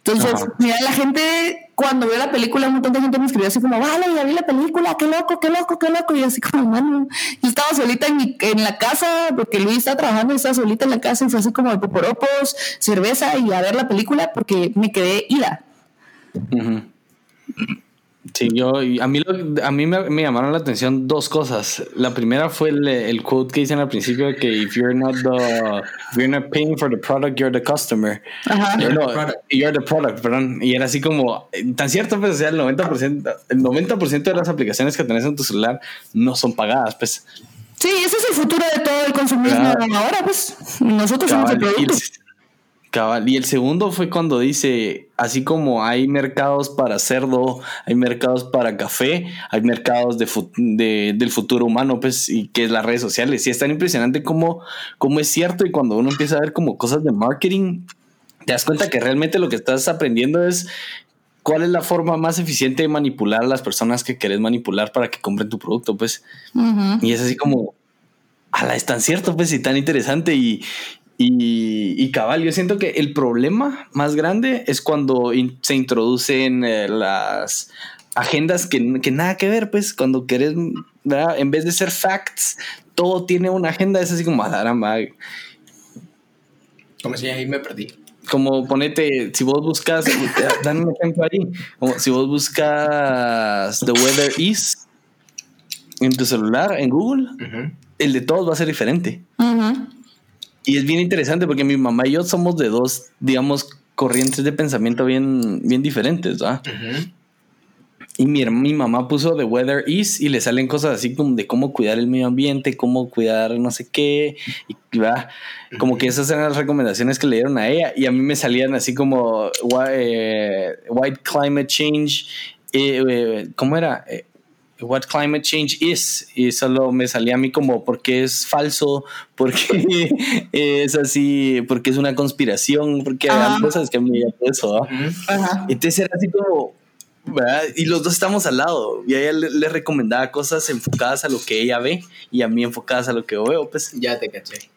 Entonces, mira, la gente cuando vio la película, un montón de gente me escribió así como, vale, ya vi la película, qué loco, qué loco, qué loco. Y así como, mano, yo estaba solita en, mi, en la casa, porque Luis está trabajando y estaba solita en la casa y fue así como de poporopos, cerveza y a ver la película porque me quedé ida. Sí, yo, a mí, a mí me, llamaron la atención dos cosas. La primera fue el, el quote que dicen al principio de que if you're not the, if you're not paying for the product, you're the customer. Ajá. You're, the product, perdón. Y era así como, tan cierto, pues, o sea, el 90%, el 90% de las aplicaciones que tenés en tu celular no son pagadas, pues. Sí, ese es el futuro de todo el consumismo ahora, pues. Nosotros somos el producto. Y el segundo fue cuando dice, así como hay mercados para cerdo, hay mercados para café, hay mercados de, del futuro humano, pues, y que es las redes sociales. Y es tan impresionante como, como es cierto. Y cuando uno empieza a ver como cosas de marketing, te das cuenta que realmente lo que estás aprendiendo es cuál es la forma más eficiente de manipular a las personas que querés manipular para que compren tu producto, pues. Y es así como, ala, es tan cierto, pues, y tan interesante. Y, y, cabal, yo siento que el problema más grande es cuando se introducen eh, las agendas que, nada que ver, pues cuando querés, en vez de ser facts, todo tiene una agenda, es así como, ah, Como si ahí me perdí. Como ponete, si vos buscas, dan un ejemplo ahí, como si vos buscas The Weather Is en tu celular, en Google, el de todos va a ser diferente. Y es bien interesante porque mi mamá y yo somos de dos, digamos, corrientes de pensamiento bien, bien diferentes, ¿verdad? Y mi, mi, mamá puso The Weather Is y le salen cosas así como de cómo cuidar el medio ambiente, cómo cuidar no sé qué. Y ¿verdad? como que esas eran las recomendaciones que le dieron a ella. Y a mí me salían así como eh, White Climate Change. Eh, eh, ¿Cómo era? What Climate Change Is. Y solo me salía a mí como porque es falso, porque es así, porque es una conspiración, porque hay cosas que me eso. Entonces era así como, Y los dos estamos al lado. Y a ella le, recomendaba cosas enfocadas a lo que ella ve y a mí enfocadas a lo que yo veo. Pues ya te caché.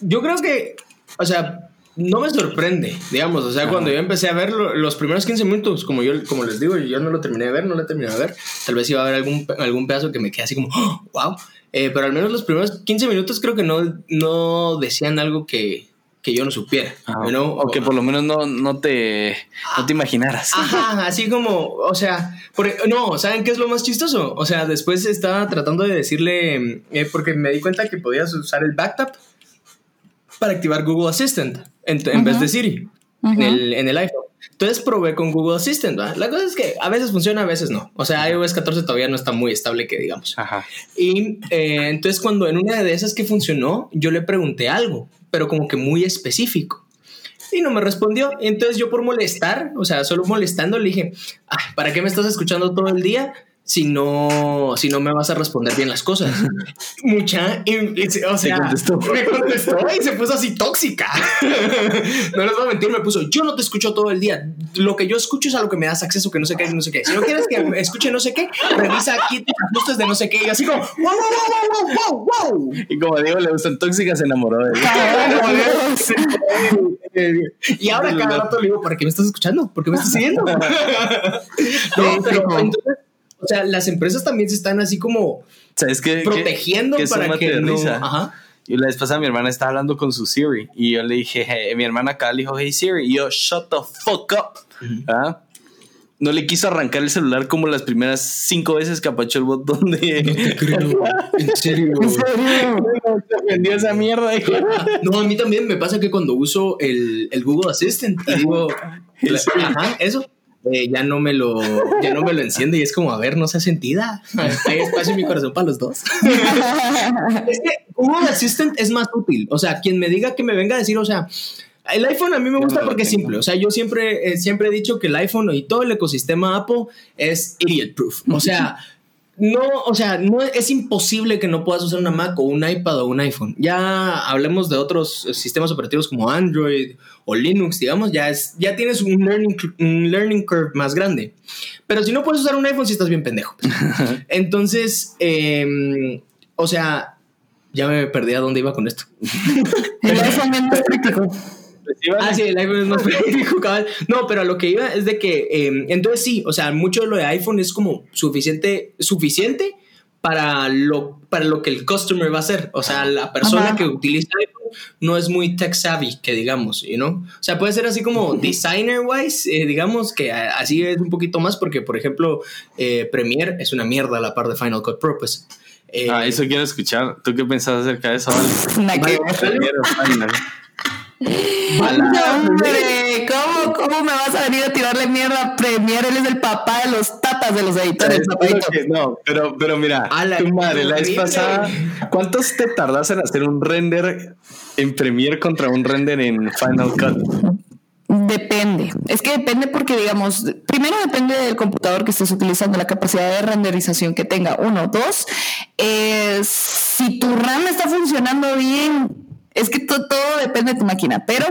Yo creo que, o sea, no me sorprende, digamos, o sea, cuando yo empecé a ver los primeros 15 minutos, como yo como les digo, yo no lo terminé de ver, no lo terminé de ver, tal vez iba a haber algún, algún pedazo que me quede así como, wow, eh, pero al menos los primeros 15 minutos creo que no, no decían algo que, que yo no supiera. O que por lo menos no, no, te, no te imaginaras. Ajá, así como, o sea, no, ¿saben qué es lo más chistoso? O sea, después estaba tratando de decirle, eh, porque me di cuenta que podías usar el backtap para activar Google Assistant en, vez de Siri en, el, en, el, iPhone. Entonces probé con Google Assistant. La cosa es que a veces funciona, a veces no. O sea, iOS 14 todavía no está muy estable, que digamos. Ajá. Y eh, entonces, cuando en una de esas que funcionó, yo le pregunté algo, pero como que muy específico. Y no me respondió. Entonces, yo por molestar, o sea, solo molestando, le dije, ¿para qué me estás escuchando todo el día? Si no, si no me vas a responder bien las cosas. Mucha, o sea, me contestó y se puso así tóxica. no les voy a mentir, me puso, yo no te escucho todo el día. Lo que yo escucho es a lo que me das acceso, que no sé qué, no sé qué. Si no quieres que escuche no sé qué, revisa aquí tus ajustes de no sé qué. Y así como, wow, wow, wow, wow, wow, Y como digo, le gustan tóxicas, se enamoró de y ahora cada rato le digo, ¿para qué me estás escuchando? ¿Por qué me estás siguiendo? no, pero entonces o sea, las empresas también se están así como ¿Sabes qué, protegiendo para que no... Ajá. Y la vez pasada mi hermana estaba hablando con su Siri y yo le dije, mi hermana acá le dijo, hey Siri, y yo, shut the fuck up. ¿Ah? No le quiso arrancar el celular como las primeras cinco veces que apachó el botón de. No te creo. En serio. En serio. vendió esa mierda. No, a mí también me pasa que cuando uso el, el Google Assistant digo, ajá, eso eh, ya no me lo ya no me lo enciende y es como a ver no se sentida. Hay espacio en mi corazón para los dos. Es que Google Assistant es más útil. O sea quien me diga que me venga a decir o sea el iPhone a mí me gusta porque es simple. O sea, yo siempre, eh, siempre he dicho que el iPhone y todo el ecosistema Apple es idiot proof. O sea, no, o sea, no es imposible que no puedas usar una Mac o un iPad o un iPhone. Ya hablemos de otros sistemas operativos como Android o Linux, digamos, ya es, ya tienes un learning, learning curve más grande. Pero si no puedes usar un iPhone, si estás bien pendejo. Entonces, em, o sea, ya me perdí a dónde iba con esto. El iPhone es más práctico. Ah, sí, el iPhone es más práctico, No, pero a lo que iba es de que, em, entonces sí, o sea, mucho de lo de iPhone es como suficiente, suficiente para lo, para lo que el customer va a hacer. O sea, la persona que utiliza iPhone no es muy tech savvy, que digamos, you know? O sea, puede ser así como designer wise, eh, digamos, que así es un poquito más, porque, por ejemplo, eh, Premiere es una mierda a la par de Final Cut Pro, pues. Eh, ah, eso quiero escuchar. ¿Tú qué pensás acerca de eso? Hombre, ¿cómo, ¿cómo, me vas a venir a tirarle mierda a Premiere? Él es el papá de los tatas de los editores. no, pero, pero mira, tu madre, la vez pasada, ¿cuántos te tardas en hacer un render en Premiere contra un render en Final Cut? Depende. Es que depende porque, digamos, primero depende del computador que estés utilizando, la capacidad de renderización que tenga. Uno, dos, eh, si tu RAM está funcionando bien, es que todo, depende de tu máquina, pero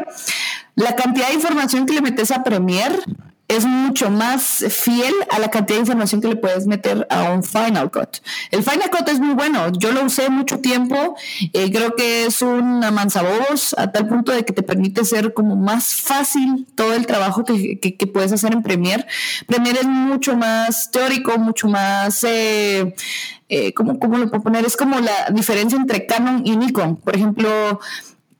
la cantidad de información que le metes a Premiere es mucho más fiel a la cantidad de información que le puedes meter a un Final Cut. El Final Cut es muy bueno, yo lo usé mucho tiempo, eh, creo que es una manzavoz a tal punto de que te permite ser como más fácil todo el trabajo que, que, puedes hacer en Premiere. Premiere es mucho más teórico, mucho más... Eh, eh, ¿cómo, lo puedo poner? Es como la diferencia entre Canon y Nikon. Por ejemplo,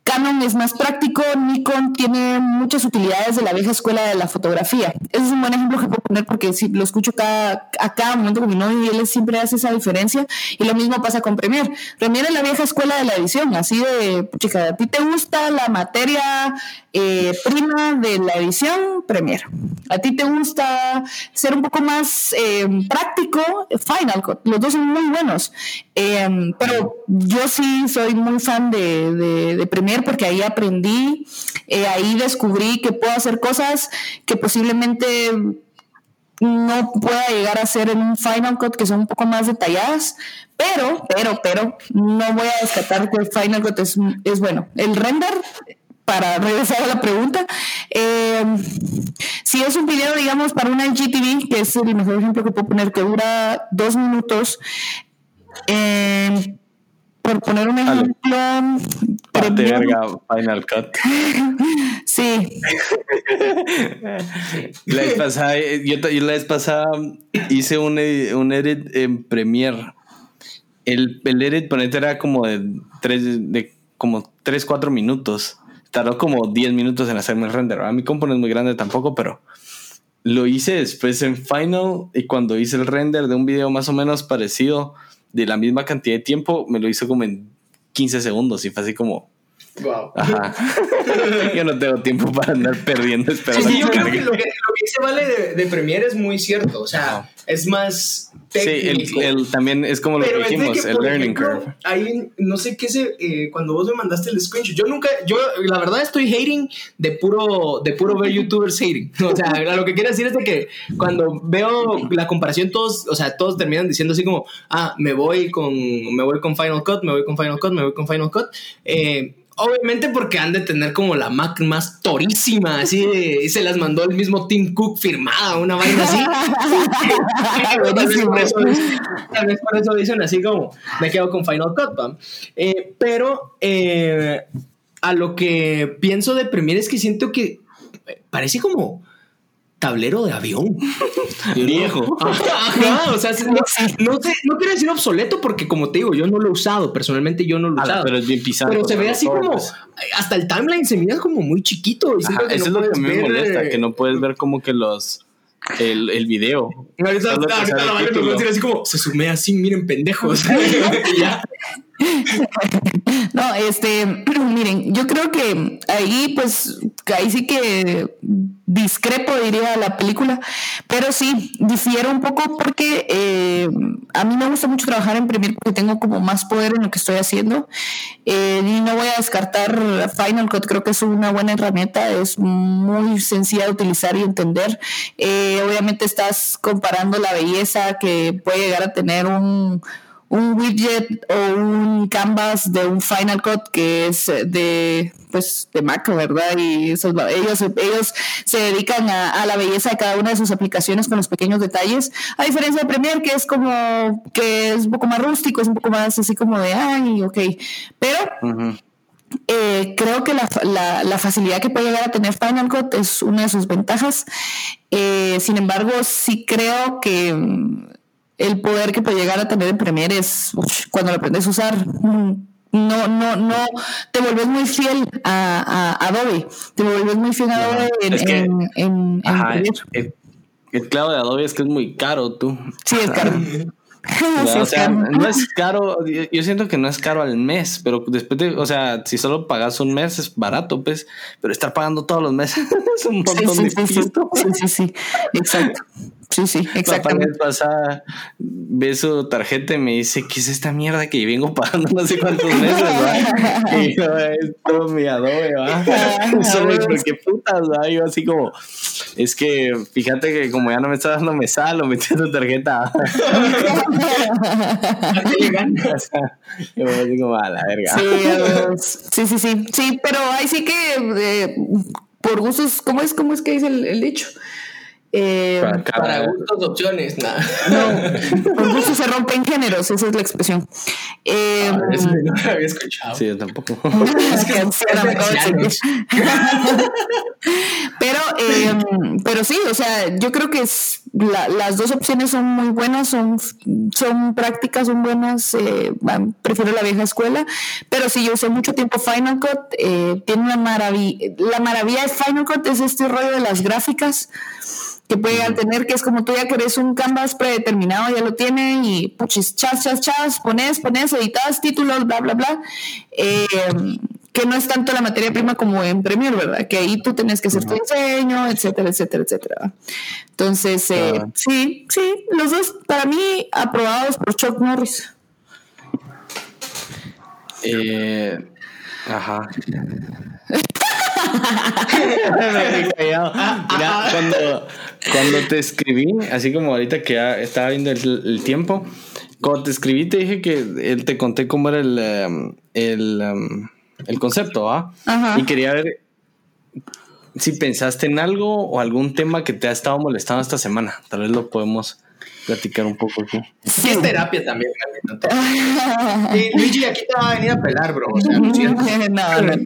Canon es más práctico, Nikon tiene muchas utilidades de la vieja escuela de la fotografía. Ese es un buen ejemplo que puedo poner porque si lo escucho cada, a cada momento con mi novio y él siempre hace esa diferencia. Y lo mismo pasa con Premiere. Premiere es la vieja escuela de la edición, así de, chica, ¿a ti te gusta la materia eh, prima de la edición? Premiere. ¿A ti te gusta ser un poco más eh, práctico? Final Cut. Los dos son muy buenos. Eh, pero yo sí soy muy fan de, de, Premiere porque ahí aprendí, ahí descubrí que puedo hacer cosas que posiblemente no pueda llegar a hacer en un Final Cut que son un poco más detalladas, pero, pero, pero, no voy a descartar que el Final Cut es, bueno. El render, para regresar a la pregunta, em, si es un video, digamos, para una IGTV, que es el mejor ejemplo que puedo poner, que dura dos minutos, eh, por poner un ejemplo, Vale verga, Final Cut. Sí. La vez pasada, yo, yo la vez pasada hice un, un edit en Premiere. El, el edit, ponete, era como de tres, de como 3, 4 minutos. Tardó como 10 minutos en hacerme el render. A mi compo no es muy grande tampoco, pero lo hice después en Final y cuando hice el render de un video más o menos parecido de la misma cantidad de tiempo, me lo hizo como en 15 segundos y fue así como, Wow. ajá, yo no tengo tiempo para andar perdiendo Sí, esperando sí, yo que creo cargue. que lo que, lo que dice Vale de, de Premiere es muy cierto. O sea, es más Sí, el, técnico. el- también es como lo Pero que dijimos, que, el learning ejemplo, curve. Ahí, no sé qué se. eh, cuando vos me mandaste el screenshot, yo nunca. Yo, la verdad, estoy hating de puro, de puro ver YouTubers hating. O sea, lo que quiero decir es de que cuando veo la comparación, todos, o sea, todos terminan diciendo así como, ah, me voy con, me voy con Final Cut, me voy con Final Cut, me voy con Final Cut. Eh, Obviamente porque han de tener como la Mac más torísima, así de- y se las mandó el mismo Tim Cook firmada, una vaina así. tal, vez por eso, tal vez por eso dicen así como me quedo con Final Cut, ¿va? Eh, pero eh, a lo que pienso de Premiere es que siento que parece como tablero de avión. Viejo. Ajá, o sea, no, no sé, no quiero decir obsoleto porque como te digo, yo no lo he usado, personalmente yo no lo he Ala, usado. pero es bien pisado. Pero se ve así como, pues. hasta el timeline se mira como muy chiquito. Y Ajá, que eso no es lo que me ver, molesta, eh, que no puedes ver como que los el, el video. Ahorita, te ahorita la Vale nos va a decir así como, se sume así, miren pendejos. Y ya. No, este, miren, yo creo que ahí, pues, ahí sí que discrepo, diría la película, pero sí, difiero un poco porque eh, a mí me gusta mucho trabajar en Premiere porque tengo como más poder en lo que estoy haciendo Eh, y no voy a descartar Final Cut, creo que es una buena herramienta, es muy sencilla de utilizar y entender. Eh, obviamente estás comparando la belleza que puede llegar a tener un un widget o un canvas de un Final Cut que es de pues de Mac, ¿verdad? Y esos- ellos, ellos se dedican a, a la belleza de cada una de sus aplicaciones con los pequeños detalles, a diferencia de Premiere que es como que es un poco más rústico, es un poco más así como de ay, ok, pero eh, creo que la, la- la facilidad que puede llegar a tener Final Cut es una de sus ventajas. Eh, sin embargo, sí creo que el poder que puede llegar a tener en Premiere es uf, cuando lo aprendes a usar. No, no, no, te vuelves muy fiel a, a Adobe, te vuelves muy fiel a Adobe en, Es que- en, en- en Ajá, Premiere. el, el clavo de Adobe es que es muy caro, tú. Sí, es caro. Sí, o es sea, caro. no es caro, yo, siento que no es caro al mes, pero después de, o sea, si solo pagas un mes es barato, pues, pero estar pagando todos los meses es un montón sí, sí, sí, exacto. Sí, sí, la exactamente. vez pasada ve su tarjeta y me dice, ¿qué es esta mierda que vengo pagando no sé cuántos meses, va? Y yo, es todo mi Adobe, va. Solo ¿qué putas, va? Yo así como, es que fíjate que como ya no me está dando me sal, lo metí en tu tarjeta. Yo así como, a la verga. Sí, sí, sí, sí, pero ahí sí que eh, por gustos, ¿cómo es, cómo es que dice el, el dicho? Eh, Para cada- Para gustos, opciones, nada. no, por gustos se rompen géneros, esa es la expresión. Eh, Eso no lo había escuchado. Sí, yo tampoco. pero, eh, pero sí, o sea, yo creo que es, la- las dos opciones son muy buenas, son, son prácticas, son buenas. eh, prefiero la vieja escuela, pero sí, yo usé mucho tiempo Final Cut. eh, tiene una maravilla. La maravilla de Final Cut es este rollo de las gráficas que puede tener, que es como tú ya querés un canvas predeterminado, ya lo tiene, y puchis, chas, chas, chas, pones, pones, editas, títulos, bla, bla, bla. Eh, que no es tanto la materia prima como en Premiere, ¿verdad? Que ahí tú tenés que hacer tu diseño, etcétera, etcétera, etcétera. Entonces, eh, Claro. sí, sí, los dos para mí aprobados por Chuck Norris. Eh, ajá. Me quedé callado. Mira, cuando, cuando te escribí, así como ahorita que ya estaba viendo el, el tiempo, cuando te escribí te dije que él te conté cómo era el, um, el, um, el concepto, ¿va? Ajá. Y quería ver si pensaste en algo o algún tema que te ha estado molestando esta semana. Tal vez lo podemos platicar un poco aquí. Sí, es terapia también. Sí, Luigi aquí te va a venir a pelar, bro. O sea, no, no, no,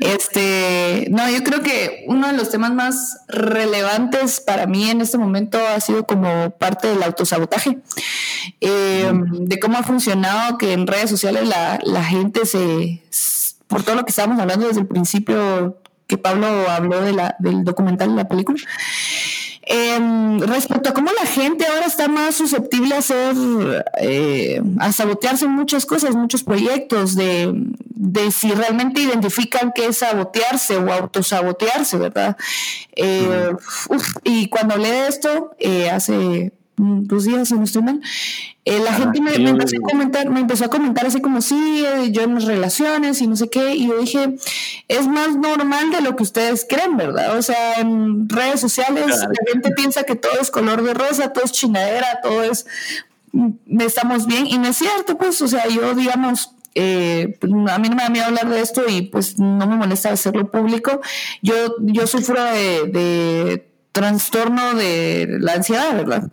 Este, no, yo creo que uno de los temas más relevantes para mí en este momento ha sido como parte del autosabotaje. Eh, de cómo ha funcionado que en redes sociales la, la gente se, por todo lo que estábamos hablando desde el principio que Pablo habló de la, del documental de la película, Em, respecto a cómo la gente ahora está más susceptible a ser, eh, a sabotearse en muchas cosas, muchos proyectos, de, de, si realmente identifican qué es sabotearse o autosabotearse, ¿verdad? Eh, y cuando hablé de esto, eh, hace dos días, si no estoy mal, eh, la gente me, empezó a comentar, me empezó a comentar así como sí, eh, yo en las relaciones y no sé qué, y yo dije, es más normal de lo que ustedes creen, ¿verdad? O sea, en redes sociales la gente piensa que todo es color de rosa, todo es chingadera, todo es, mm, estamos bien, y no es cierto, pues, o sea, yo digamos, eh, a mí no me da miedo hablar de esto y pues no me molesta hacerlo público. Yo, yo sufro de trastorno de la ansiedad, ¿verdad?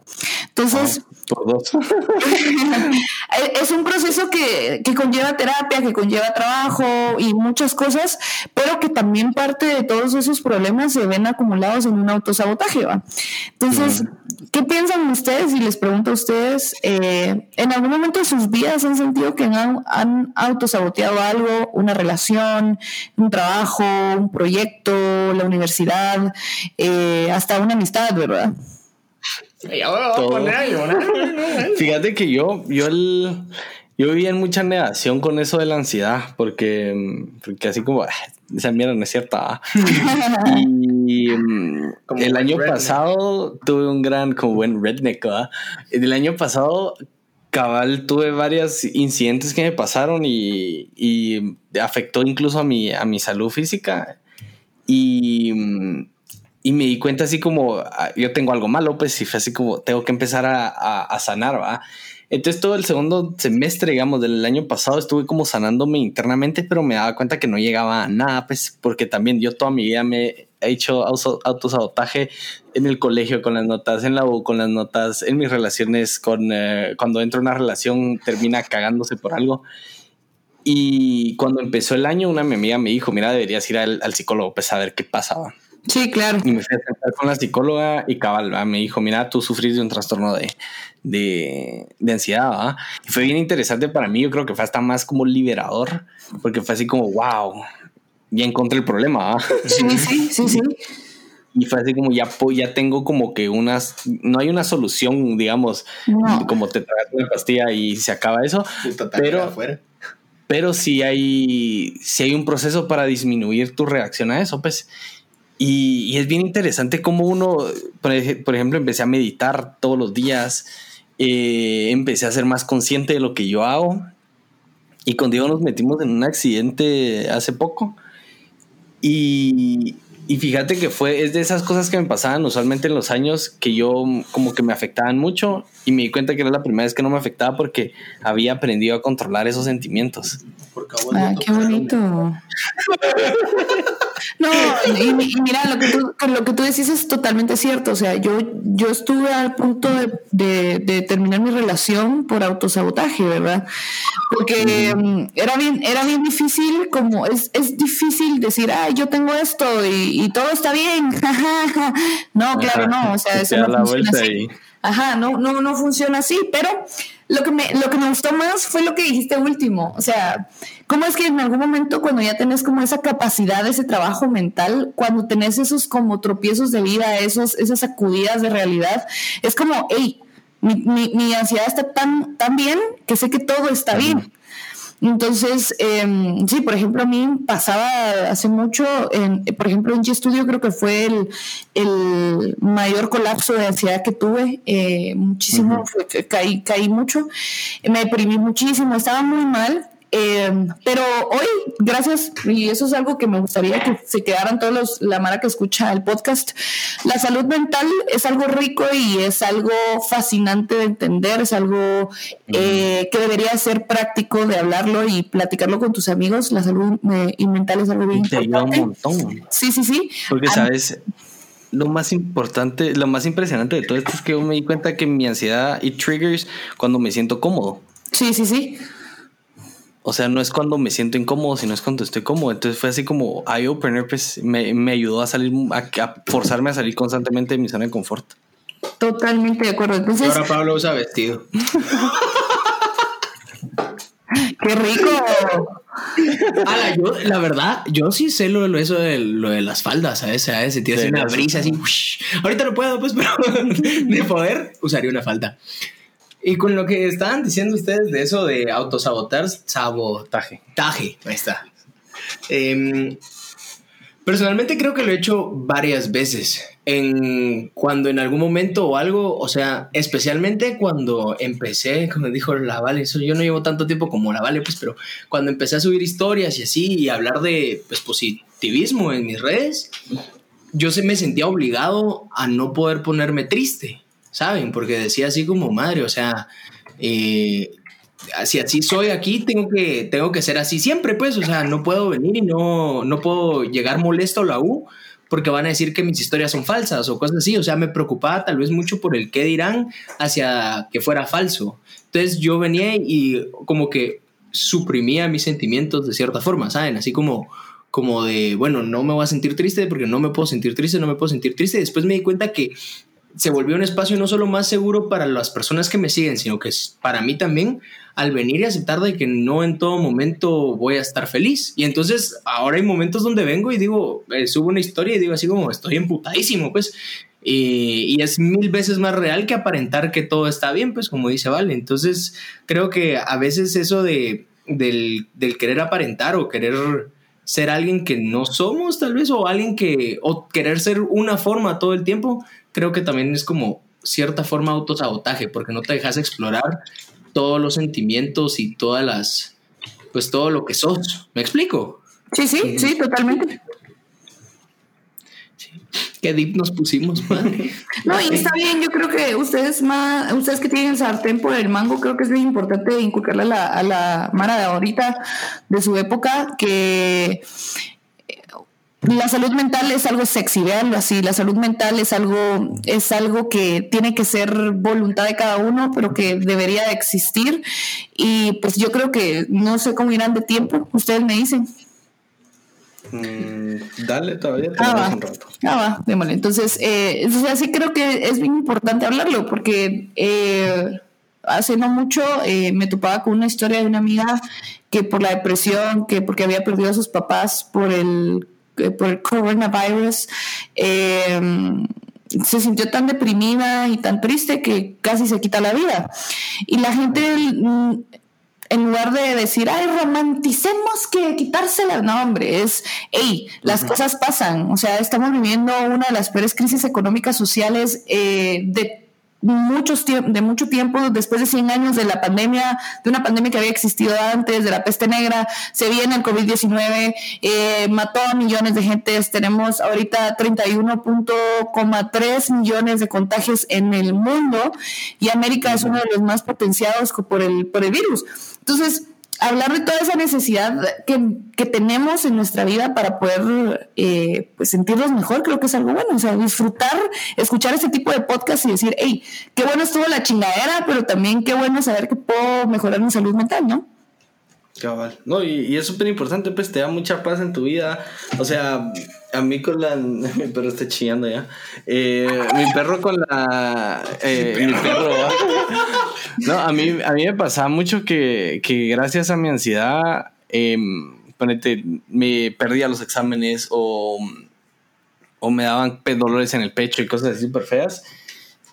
Entonces, es un proceso que, que, conlleva terapia, que conlleva trabajo y muchas cosas, pero que también parte de todos esos problemas se ven acumulados en un autosabotaje. ¿va? Entonces, ¿qué piensan ustedes? Y les pregunto a ustedes, eh, ¿en algún momento de sus vidas han sentido que han, han autosaboteado algo, una relación, un trabajo, un proyecto, la universidad, eh, hasta una amistad, ¿verdad? Fíjate que yo, yo el, yo vivía en mucha negación con eso de la ansiedad, porque, porque así como esa mierda no es cierta. y mm, el año pasado tuve un gran, como buen redneck, El año pasado, cabal, tuve varios incidentes que me pasaron y, y afectó incluso a mi, a mi salud física. Y mm, y me di cuenta así como ah, yo tengo algo malo, pues y fue así como tengo que empezar a, sanar, ¿va? Entonces todo el segundo semestre, digamos, del año pasado estuve como sanándome internamente, pero me daba cuenta que no llegaba a nada, pues porque también yo toda mi vida me he hecho autosabotaje en el colegio con las notas, en la U con las notas, en mis relaciones, con eh, cuando entro en una relación termina cagándose por algo. Y cuando empezó el año, una amiga me dijo, mira, deberías ir al, al psicólogo, pues a ver qué pasaba. Sí, claro. Y me fui a sentar con la psicóloga y cabal, me dijo, mira, tú sufrís de un trastorno de, de, de ansiedad. Y fue bien interesante para mí, yo creo que fue hasta más como liberador, porque fue así como, wow, ya encontré el problema. Sí, sí, sí, sí. Y fue así como ya, ya tengo como que unas, no hay una solución, digamos, como te tragas una pastilla y se acaba eso, pero, pero sí hay, sí hay un proceso para disminuir tu reacción a eso, pues. Y, es bien interesante cómo uno, por, ejemplo, empecé a meditar todos los días, eh, empecé a ser más consciente de lo que yo hago. Y con Diego nos metimos en un accidente hace poco. Y, y fíjate que fue, es de esas cosas que me pasaban usualmente en los años que yo como que me afectaban mucho y me di cuenta que era la primera vez que no me afectaba porque había aprendido a controlar esos sentimientos. Ah, qué bonito. No, y, mira, lo que, tú, lo que tú decís es totalmente cierto. O sea, yo, yo estuve al punto de, de, terminar mi relación por autosabotaje, ¿verdad? Porque mm, era, bien, era bien difícil, como es, es difícil decir, ay, yo tengo esto y, y todo está bien. no, claro, no. O sea, eso no funciona así. Ajá, no, no, no funciona así, pero lo que, me, lo que me gustó más fue lo que dijiste último. O sea, ¿cómo es que en algún momento cuando ya tenés como esa capacidad, ese trabajo mental, cuando tenés esos como tropiezos de vida, esos, esas sacudidas de realidad, es como, hey, mi, mi, mi ansiedad está tan, tan bien que sé que todo está bien. Entonces, em, sí, por ejemplo, a mí pasaba hace mucho, en, por ejemplo, en G-Studio creo que fue el, el, mayor colapso de ansiedad que tuve, eh, muchísimo, caí, caí mucho, me deprimí muchísimo, estaba muy mal, eh, pero hoy, gracias, y eso es algo que me gustaría que se quedaran todos los, la mara que escucha el podcast, la salud mental es algo rico y es algo fascinante de entender, es algo eh, que debería ser práctico de hablarlo y platicarlo con tus amigos. La salud eh, mental es algo bien importante. un montón. Sí, sí, sí. Porque, ¿sabes? lo más importante, lo más impresionante de todo esto es que yo me di cuenta que mi ansiedad y triggers cuando me siento cómodo. Sí, sí, sí. O sea, no es cuando me siento incómodo, sino es cuando estoy cómodo. Entonces fue así como eye opener, pues me, me ayudó a salir, a, forzarme a salir constantemente de mi zona de confort. Totalmente de acuerdo. Entonces, ahora Pablo usa vestido. ¡Qué rico! la verdad, yo sí sé lo, lo, eso de, lo de las faldas, ¿sabes? ¿sabes? Se tira una brisa así. Ahorita no puedo, pues, pero de poder usaría una falda. Y con lo que estaban diciendo ustedes de eso de autosabotar, sabotaje. Taje, ahí está. Em, personalmente creo que lo he hecho varias veces. En, cuando en algún momento o algo, o sea, especialmente cuando empecé, como dijo la Vale, eso yo no llevo tanto tiempo como la Vale, pues, pero cuando empecé a subir historias y así y hablar de pues, positivismo en mis redes, yo se me sentía obligado a no poder ponerme triste. ¿Saben? Porque decía así como madre, o sea, eh, así soy aquí, tengo que, tengo que ser así siempre, pues, o sea, no puedo venir y no, no puedo llegar molesto a la U porque van a decir que mis historias son falsas o cosas así, o sea, me preocupaba tal vez mucho por el qué dirán hacia que fuera falso. Entonces yo venía y como que suprimía mis sentimientos de cierta forma, ¿saben? Así como como de, bueno, no me voy a sentir triste porque no me puedo sentir triste, no me puedo sentir triste. Después me di cuenta que se volvió un espacio no solo más seguro para las personas que me siguen, sino que es para mí también al venir y aceptar de que no en todo momento voy a estar feliz. Y entonces ahora hay momentos donde vengo y digo, eh, subo una historia y digo así como estoy emputadísimo, pues. Y, es mil veces más real que aparentar que todo está bien, pues como dice Vale. Entonces creo que a veces eso de, del, del querer aparentar o querer ser alguien que no somos tal vez o alguien que o querer ser una forma todo el tiempo creo que también es como cierta forma de autosabotaje, porque no te dejas explorar todos los sentimientos y todas las, pues todo lo que sos. ¿Me explico? Sí, sí, sí, totalmente. Qué deep nos pusimos, madre. no, y está bien, yo creo que ustedes más, ustedes que tienen el sartén por el mango, creo que es muy importante inculcarle a la, a la Mara de ahorita, de su época, que la salud mental es algo sexy, veanlo así, la salud mental es algo, es algo que tiene que ser voluntad de cada uno, pero que debería existir. Y pues yo creo que no sé cómo irán de tiempo, ustedes me dicen. Mm, dale, todavía ah, va. un rato. Ah, va, démosle. Entonces, eh, sí creo que es bien importante hablarlo, porque eh, hace no mucho eh, me topaba con una historia de una amiga que por la depresión, que porque había perdido a sus papás por el por el coronavirus, eh, se sintió tan deprimida y tan triste que casi se quita la vida. Y la gente, mm, en lugar de decir, ay, romanticemos que quitársela, no, hombre, es, hey, las cosas pasan. O sea, estamos viviendo una de las peores crisis económicas sociales eh, de muchos de mucho tiempo, después de 100 años de la pandemia, de una pandemia que había existido antes, de la peste negra, se viene el COVID-19, eh, mató a millones de gentes, tenemos ahorita 31.3 millones de contagios en el mundo y América es uno de los más potenciados por el, por el virus. Entonces, hablar de toda esa necesidad que, tenemos en nuestra vida para poder eh, pues sentirnos mejor, creo que es algo bueno. O sea, disfrutar, escuchar ese tipo de podcast y decir, hey, qué bueno estuvo la chingadera, pero también qué bueno saber que puedo mejorar mi salud mental, ¿no? Cabal. No, y, es súper importante, pues te da mucha paz en tu vida. O sea, a mí con la. Mi perro está chillando ya. Eh, mi perro con la. Eh, mi perro. No, a mí, a mí me pasaba mucho que, que gracias a mi ansiedad, eh, me perdía los exámenes o, o me daban dolores en el pecho y cosas así súper feas.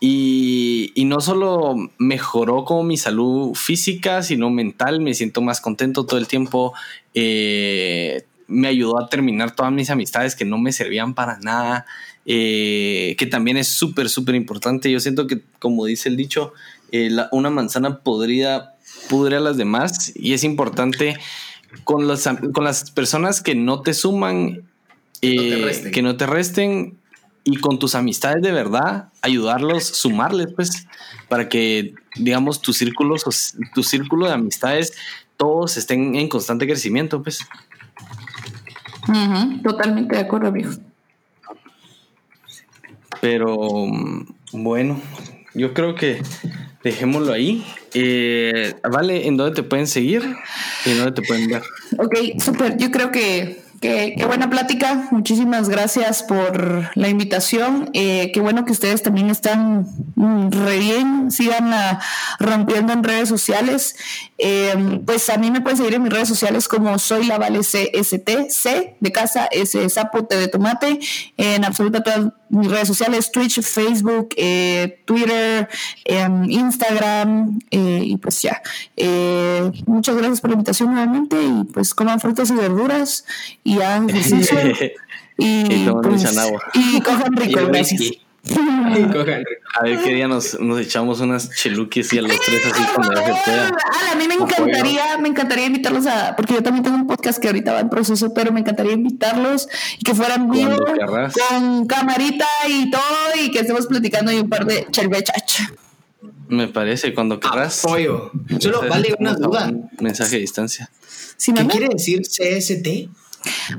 Y, y, no solo mejoró como mi salud física, sino mental. Me siento más contento todo el tiempo. Eh, me ayudó a terminar todas mis amistades que no me servían para nada. Eh, que también es súper, súper importante. Yo siento que, como dice el dicho, eh, una manzana podrida pudre a las demás. Y es importante con, los, con las personas que no te suman, que no te resten y con tus amistades de verdad, ayudarlos, sumarles, pues, para que, digamos, tus círculos, tu círculo de amistades, todos estén en constante crecimiento, pues. totalmente de acuerdo, viejo. Pero mm, bueno, yo creo que dejémoslo ahí. Eh, vale, ¿en dónde te pueden seguir? ¿Y en dónde te pueden ver? Ok, súper. Yo creo que Qué, buena plática. Muchísimas gracias por la invitación. Eh, qué bueno que ustedes también están mm, re bien, sigan ah, rompiendo en redes sociales. Eh, pues a mí me pueden seguir en mis redes sociales como soy la Vale CST, C de casa, S sapo, T de tomate, en absoluta todas redes sociales, Twitch, Facebook, eh, Twitter, em, Instagram, y pues ya. muchas gracias por la invitación nuevamente y pues coman frutas y verduras y hagan ejercicio. y, y, pues, y cojan rico, gracias. A ver qué día nos, nos echamos unas cheluquis y a los tres así cuando se pueda. A mí me encantaría, me encantaría invitarlos a, porque yo también tengo un podcast que ahorita va en proceso, pero me encantaría invitarlos y que fueran vivos con camarita y todo y que estemos platicando y un par de chelvechach. Me parece, cuando querrás. Apoyo. Solo vale una duda. mensaje a distancia. ¿Qué quiere decir CST?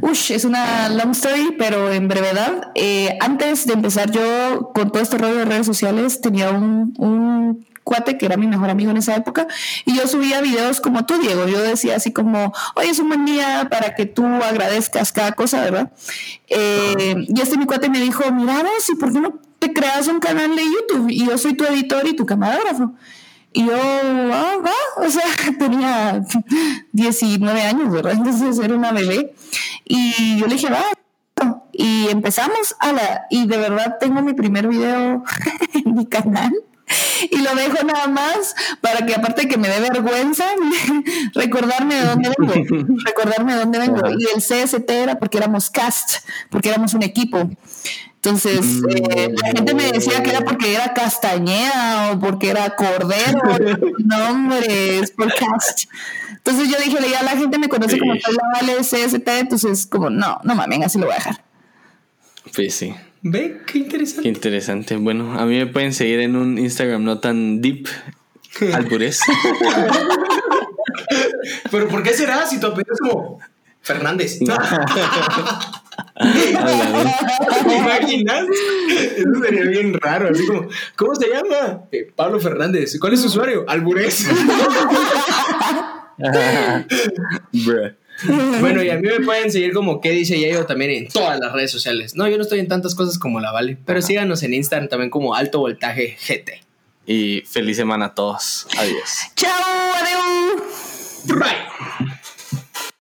Ush, es una long story, pero en brevedad. Eh, antes de empezar yo con todo este rollo de redes sociales, tenía un, un cuate que era mi mejor amigo en esa época y yo subía videos como tú, Diego. Yo decía así como, oye, es un buen día para que tú agradezcas cada cosa, ¿verdad? Eh, y este mi cuate me dijo, mira, ¿y por qué no te creas un canal de YouTube? Y yo soy tu editor y tu camarógrafo. Y yo, ah, va, o sea, tenía 19 años, ¿verdad? Entonces era una bebé. Y yo le dije, va. Y empezamos a la, y de verdad tengo mi primer video en mi canal. Y lo dejo nada más para que aparte de que me dé vergüenza, recordarme de dónde vengo, recordarme de dónde vengo. Y el CST era porque éramos cast, porque éramos un equipo. Entonces, eh, la gente me decía que era porque era Castañeda o porque era Cordero. no, hombre, es por cast. Entonces yo dije, ya la gente me conoce como tal la Vale CST, entonces como, no, no mames, así lo voy a dejar. Pues sí. Ve, qué interesante. Qué interesante. Bueno, a mí me pueden seguir en un Instagram no tan deep, alburés. Pero ¿por qué será si tu apellido es como Fernández? ¿Te imaginas? Eso sería bien raro. Así como, ¿cómo se llama? Eh, Pablo Fernández. ¿Cuál es su usuario? Alburés. bueno, y a mí me pueden seguir como qué dice Yayo también en todas las redes sociales. No, yo no estoy en tantas cosas como la Vale, pero síganos en Instagram también como Alto Voltaje GT. Y feliz semana a todos. Adiós. Chao, adiós. Bye.